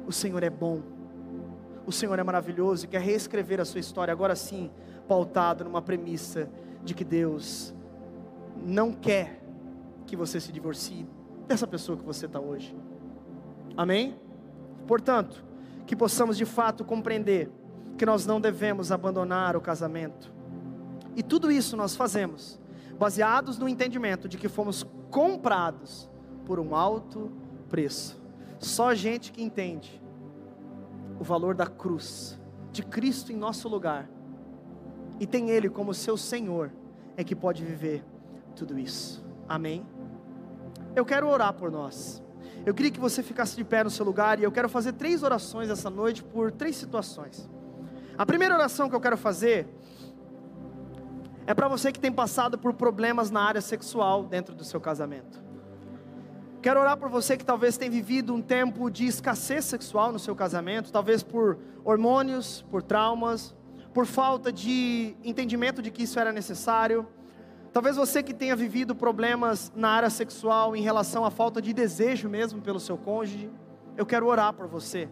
O Senhor é bom. O Senhor é maravilhoso e quer reescrever a sua história, agora sim, pautado numa premissa de que Deus não quer que você se divorcie dessa pessoa que você está hoje. Amém? Portanto, que possamos de fato compreender que nós não devemos abandonar o casamento. E tudo isso nós fazemos baseados no entendimento de que fomos comprados por um alto preço. Só gente que entende o valor da cruz, de Cristo em nosso lugar, e tem Ele como seu Senhor, é que pode viver tudo isso. Amém? Eu quero orar por nós. Eu queria que você ficasse de pé no seu lugar e eu quero fazer três orações essa noite por três situações. A primeira oração que eu quero fazer é para você que tem passado por problemas na área sexual dentro do seu casamento. Quero orar por você que talvez tenha vivido um tempo de escassez sexual no seu casamento, talvez por hormônios, por traumas, por falta de entendimento de que isso era necessário. Talvez você que tenha vivido problemas na área sexual em relação à falta de desejo mesmo pelo seu cônjuge, eu quero orar por você,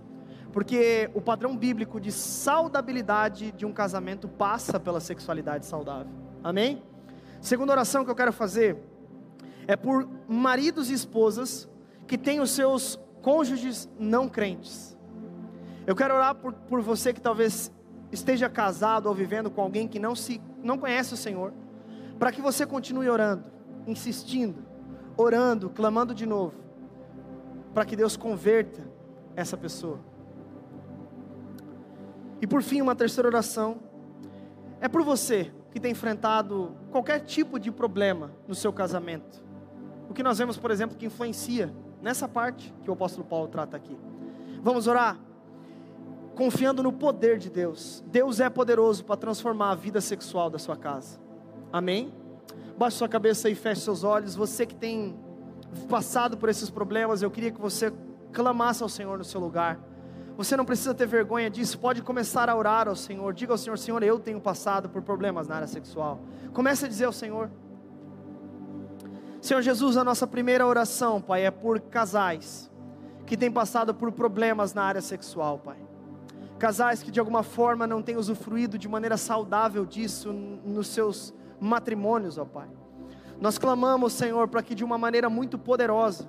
porque o padrão bíblico de saudabilidade de um casamento passa pela sexualidade saudável. Amém? Segunda oração que eu quero fazer é por maridos e esposas que têm os seus cônjuges não crentes. Eu quero orar por, por você que talvez esteja casado ou vivendo com alguém que não, se, não conhece o Senhor, para que você continue orando, insistindo, orando, clamando de novo, para que Deus converta essa pessoa. E por fim, uma terceira oração é por você que tem enfrentado qualquer tipo de problema no seu casamento. O que nós vemos, por exemplo, que influencia nessa parte que o apóstolo Paulo trata aqui. Vamos orar? Confiando no poder de Deus. Deus é poderoso para transformar a vida sexual da sua casa. Amém? Baixe sua cabeça e feche seus olhos. Você que tem passado por esses problemas, eu queria que você clamasse ao Senhor no seu lugar. Você não precisa ter vergonha disso, pode começar a orar ao Senhor. Diga ao Senhor: Senhor, eu tenho passado por problemas na área sexual. Comece a dizer ao Senhor: Senhor Jesus, a nossa primeira oração, Pai, é por casais que têm passado por problemas na área sexual, Pai. Casais que de alguma forma não têm usufruído de maneira saudável disso nos seus matrimônios, ó Pai. Nós clamamos, Senhor, para que de uma maneira muito poderosa,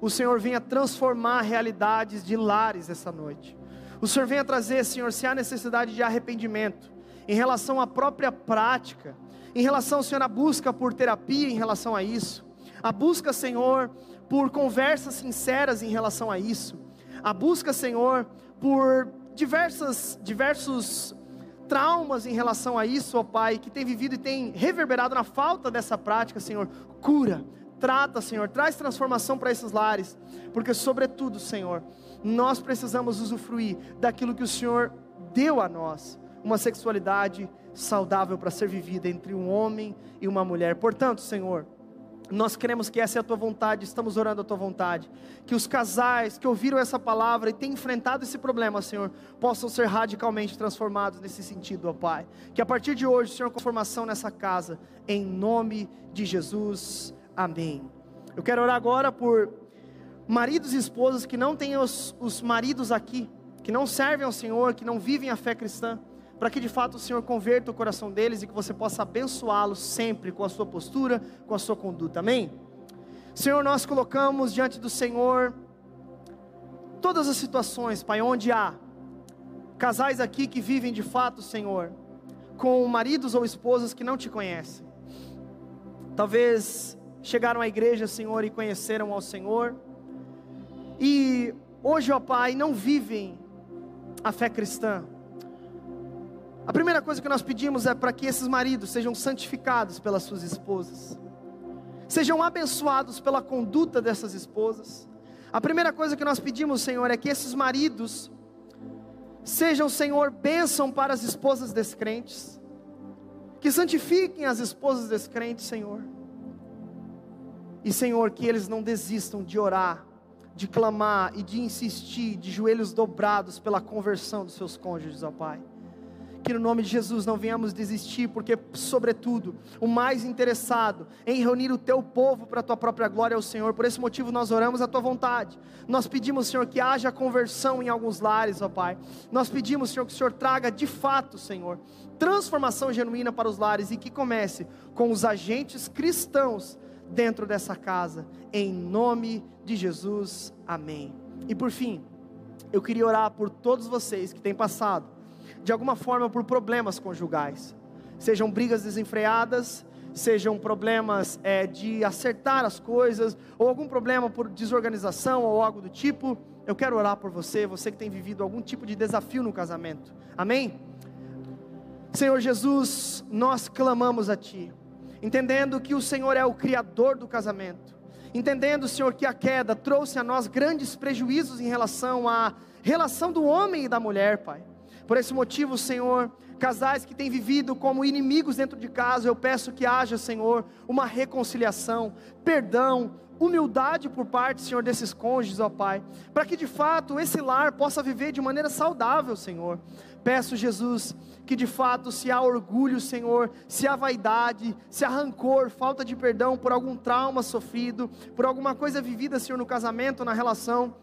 o Senhor venha transformar realidades de lares essa noite. O Senhor venha trazer, Senhor, se há necessidade de arrependimento em relação à própria prática, em relação, Senhor, à busca por terapia em relação a isso, a busca, Senhor, por conversas sinceras em relação a isso, a busca, Senhor, por diversas, diversos traumas em relação a isso, ó Pai, que tem vivido e tem reverberado na falta dessa prática, Senhor, cura, trata, Senhor, traz transformação para esses lares, porque, sobretudo, Senhor, nós precisamos usufruir daquilo que o Senhor deu a nós, uma sexualidade saudável para ser vivida entre um homem e uma mulher. Portanto, Senhor, nós queremos que essa é a tua vontade, estamos orando a tua vontade. Que os casais que ouviram essa palavra e têm enfrentado esse problema, Senhor, possam ser radicalmente transformados nesse sentido, ó Pai. Que a partir de hoje, Senhor, com formação nessa casa, em nome de Jesus. Amém. Eu quero orar agora por maridos e esposas que não têm os, os maridos aqui, que não servem ao Senhor, que não vivem a fé cristã para que de fato o Senhor converta o coração deles e que você possa abençoá-los sempre com a sua postura, com a sua conduta. Amém? Senhor, nós colocamos diante do Senhor todas as situações, Pai, onde há casais aqui que vivem de fato, Senhor, com maridos ou esposas que não te conhecem. Talvez chegaram à igreja, Senhor, e conheceram ao Senhor. E hoje, ó Pai, não vivem a fé cristã a primeira coisa que nós pedimos é para que esses maridos sejam santificados pelas suas esposas, sejam abençoados pela conduta dessas esposas. A primeira coisa que nós pedimos, Senhor, é que esses maridos sejam, Senhor, bênção para as esposas descrentes, que santifiquem as esposas descrentes, Senhor. E, Senhor, que eles não desistam de orar, de clamar e de insistir, de joelhos dobrados pela conversão dos seus cônjuges, ó Pai que no nome de Jesus não venhamos desistir, porque, sobretudo, o mais interessado em reunir o teu povo para a tua própria glória é o Senhor. Por esse motivo, nós oramos a tua vontade. Nós pedimos, Senhor, que haja conversão em alguns lares, ó Pai. Nós pedimos, Senhor, que o Senhor traga de fato, Senhor, transformação genuína para os lares e que comece com os agentes cristãos dentro dessa casa, em nome de Jesus, amém. E por fim, eu queria orar por todos vocês que têm passado, de alguma forma, por problemas conjugais, sejam brigas desenfreadas, sejam problemas é, de acertar as coisas, ou algum problema por desorganização ou algo do tipo. Eu quero orar por você, você que tem vivido algum tipo de desafio no casamento, amém? Senhor Jesus, nós clamamos a Ti, entendendo que o Senhor é o Criador do casamento, entendendo, Senhor, que a queda trouxe a nós grandes prejuízos em relação à relação do homem e da mulher, Pai. Por esse motivo, Senhor, casais que têm vivido como inimigos dentro de casa, eu peço que haja, Senhor, uma reconciliação, perdão, humildade por parte, Senhor, desses cônjuges, ó Pai, para que de fato esse lar possa viver de maneira saudável, Senhor. Peço, Jesus, que de fato, se há orgulho, Senhor, se há vaidade, se há rancor, falta de perdão por algum trauma sofrido, por alguma coisa vivida, Senhor, no casamento, na relação,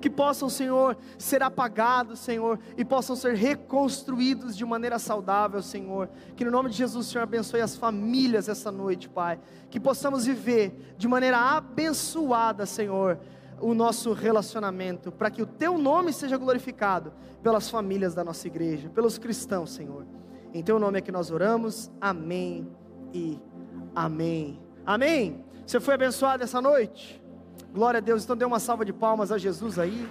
que possam, Senhor, ser apagados, Senhor, e possam ser reconstruídos de maneira saudável, Senhor. Que no nome de Jesus, Senhor, abençoe as famílias essa noite, Pai. Que possamos viver de maneira abençoada, Senhor, o nosso relacionamento, para que o Teu nome seja glorificado pelas famílias da nossa igreja, pelos cristãos, Senhor. Em Teu nome é que nós oramos. Amém e amém. Amém. Você foi abençoado essa noite? Glória a Deus. Então dê uma salva de palmas a Jesus aí.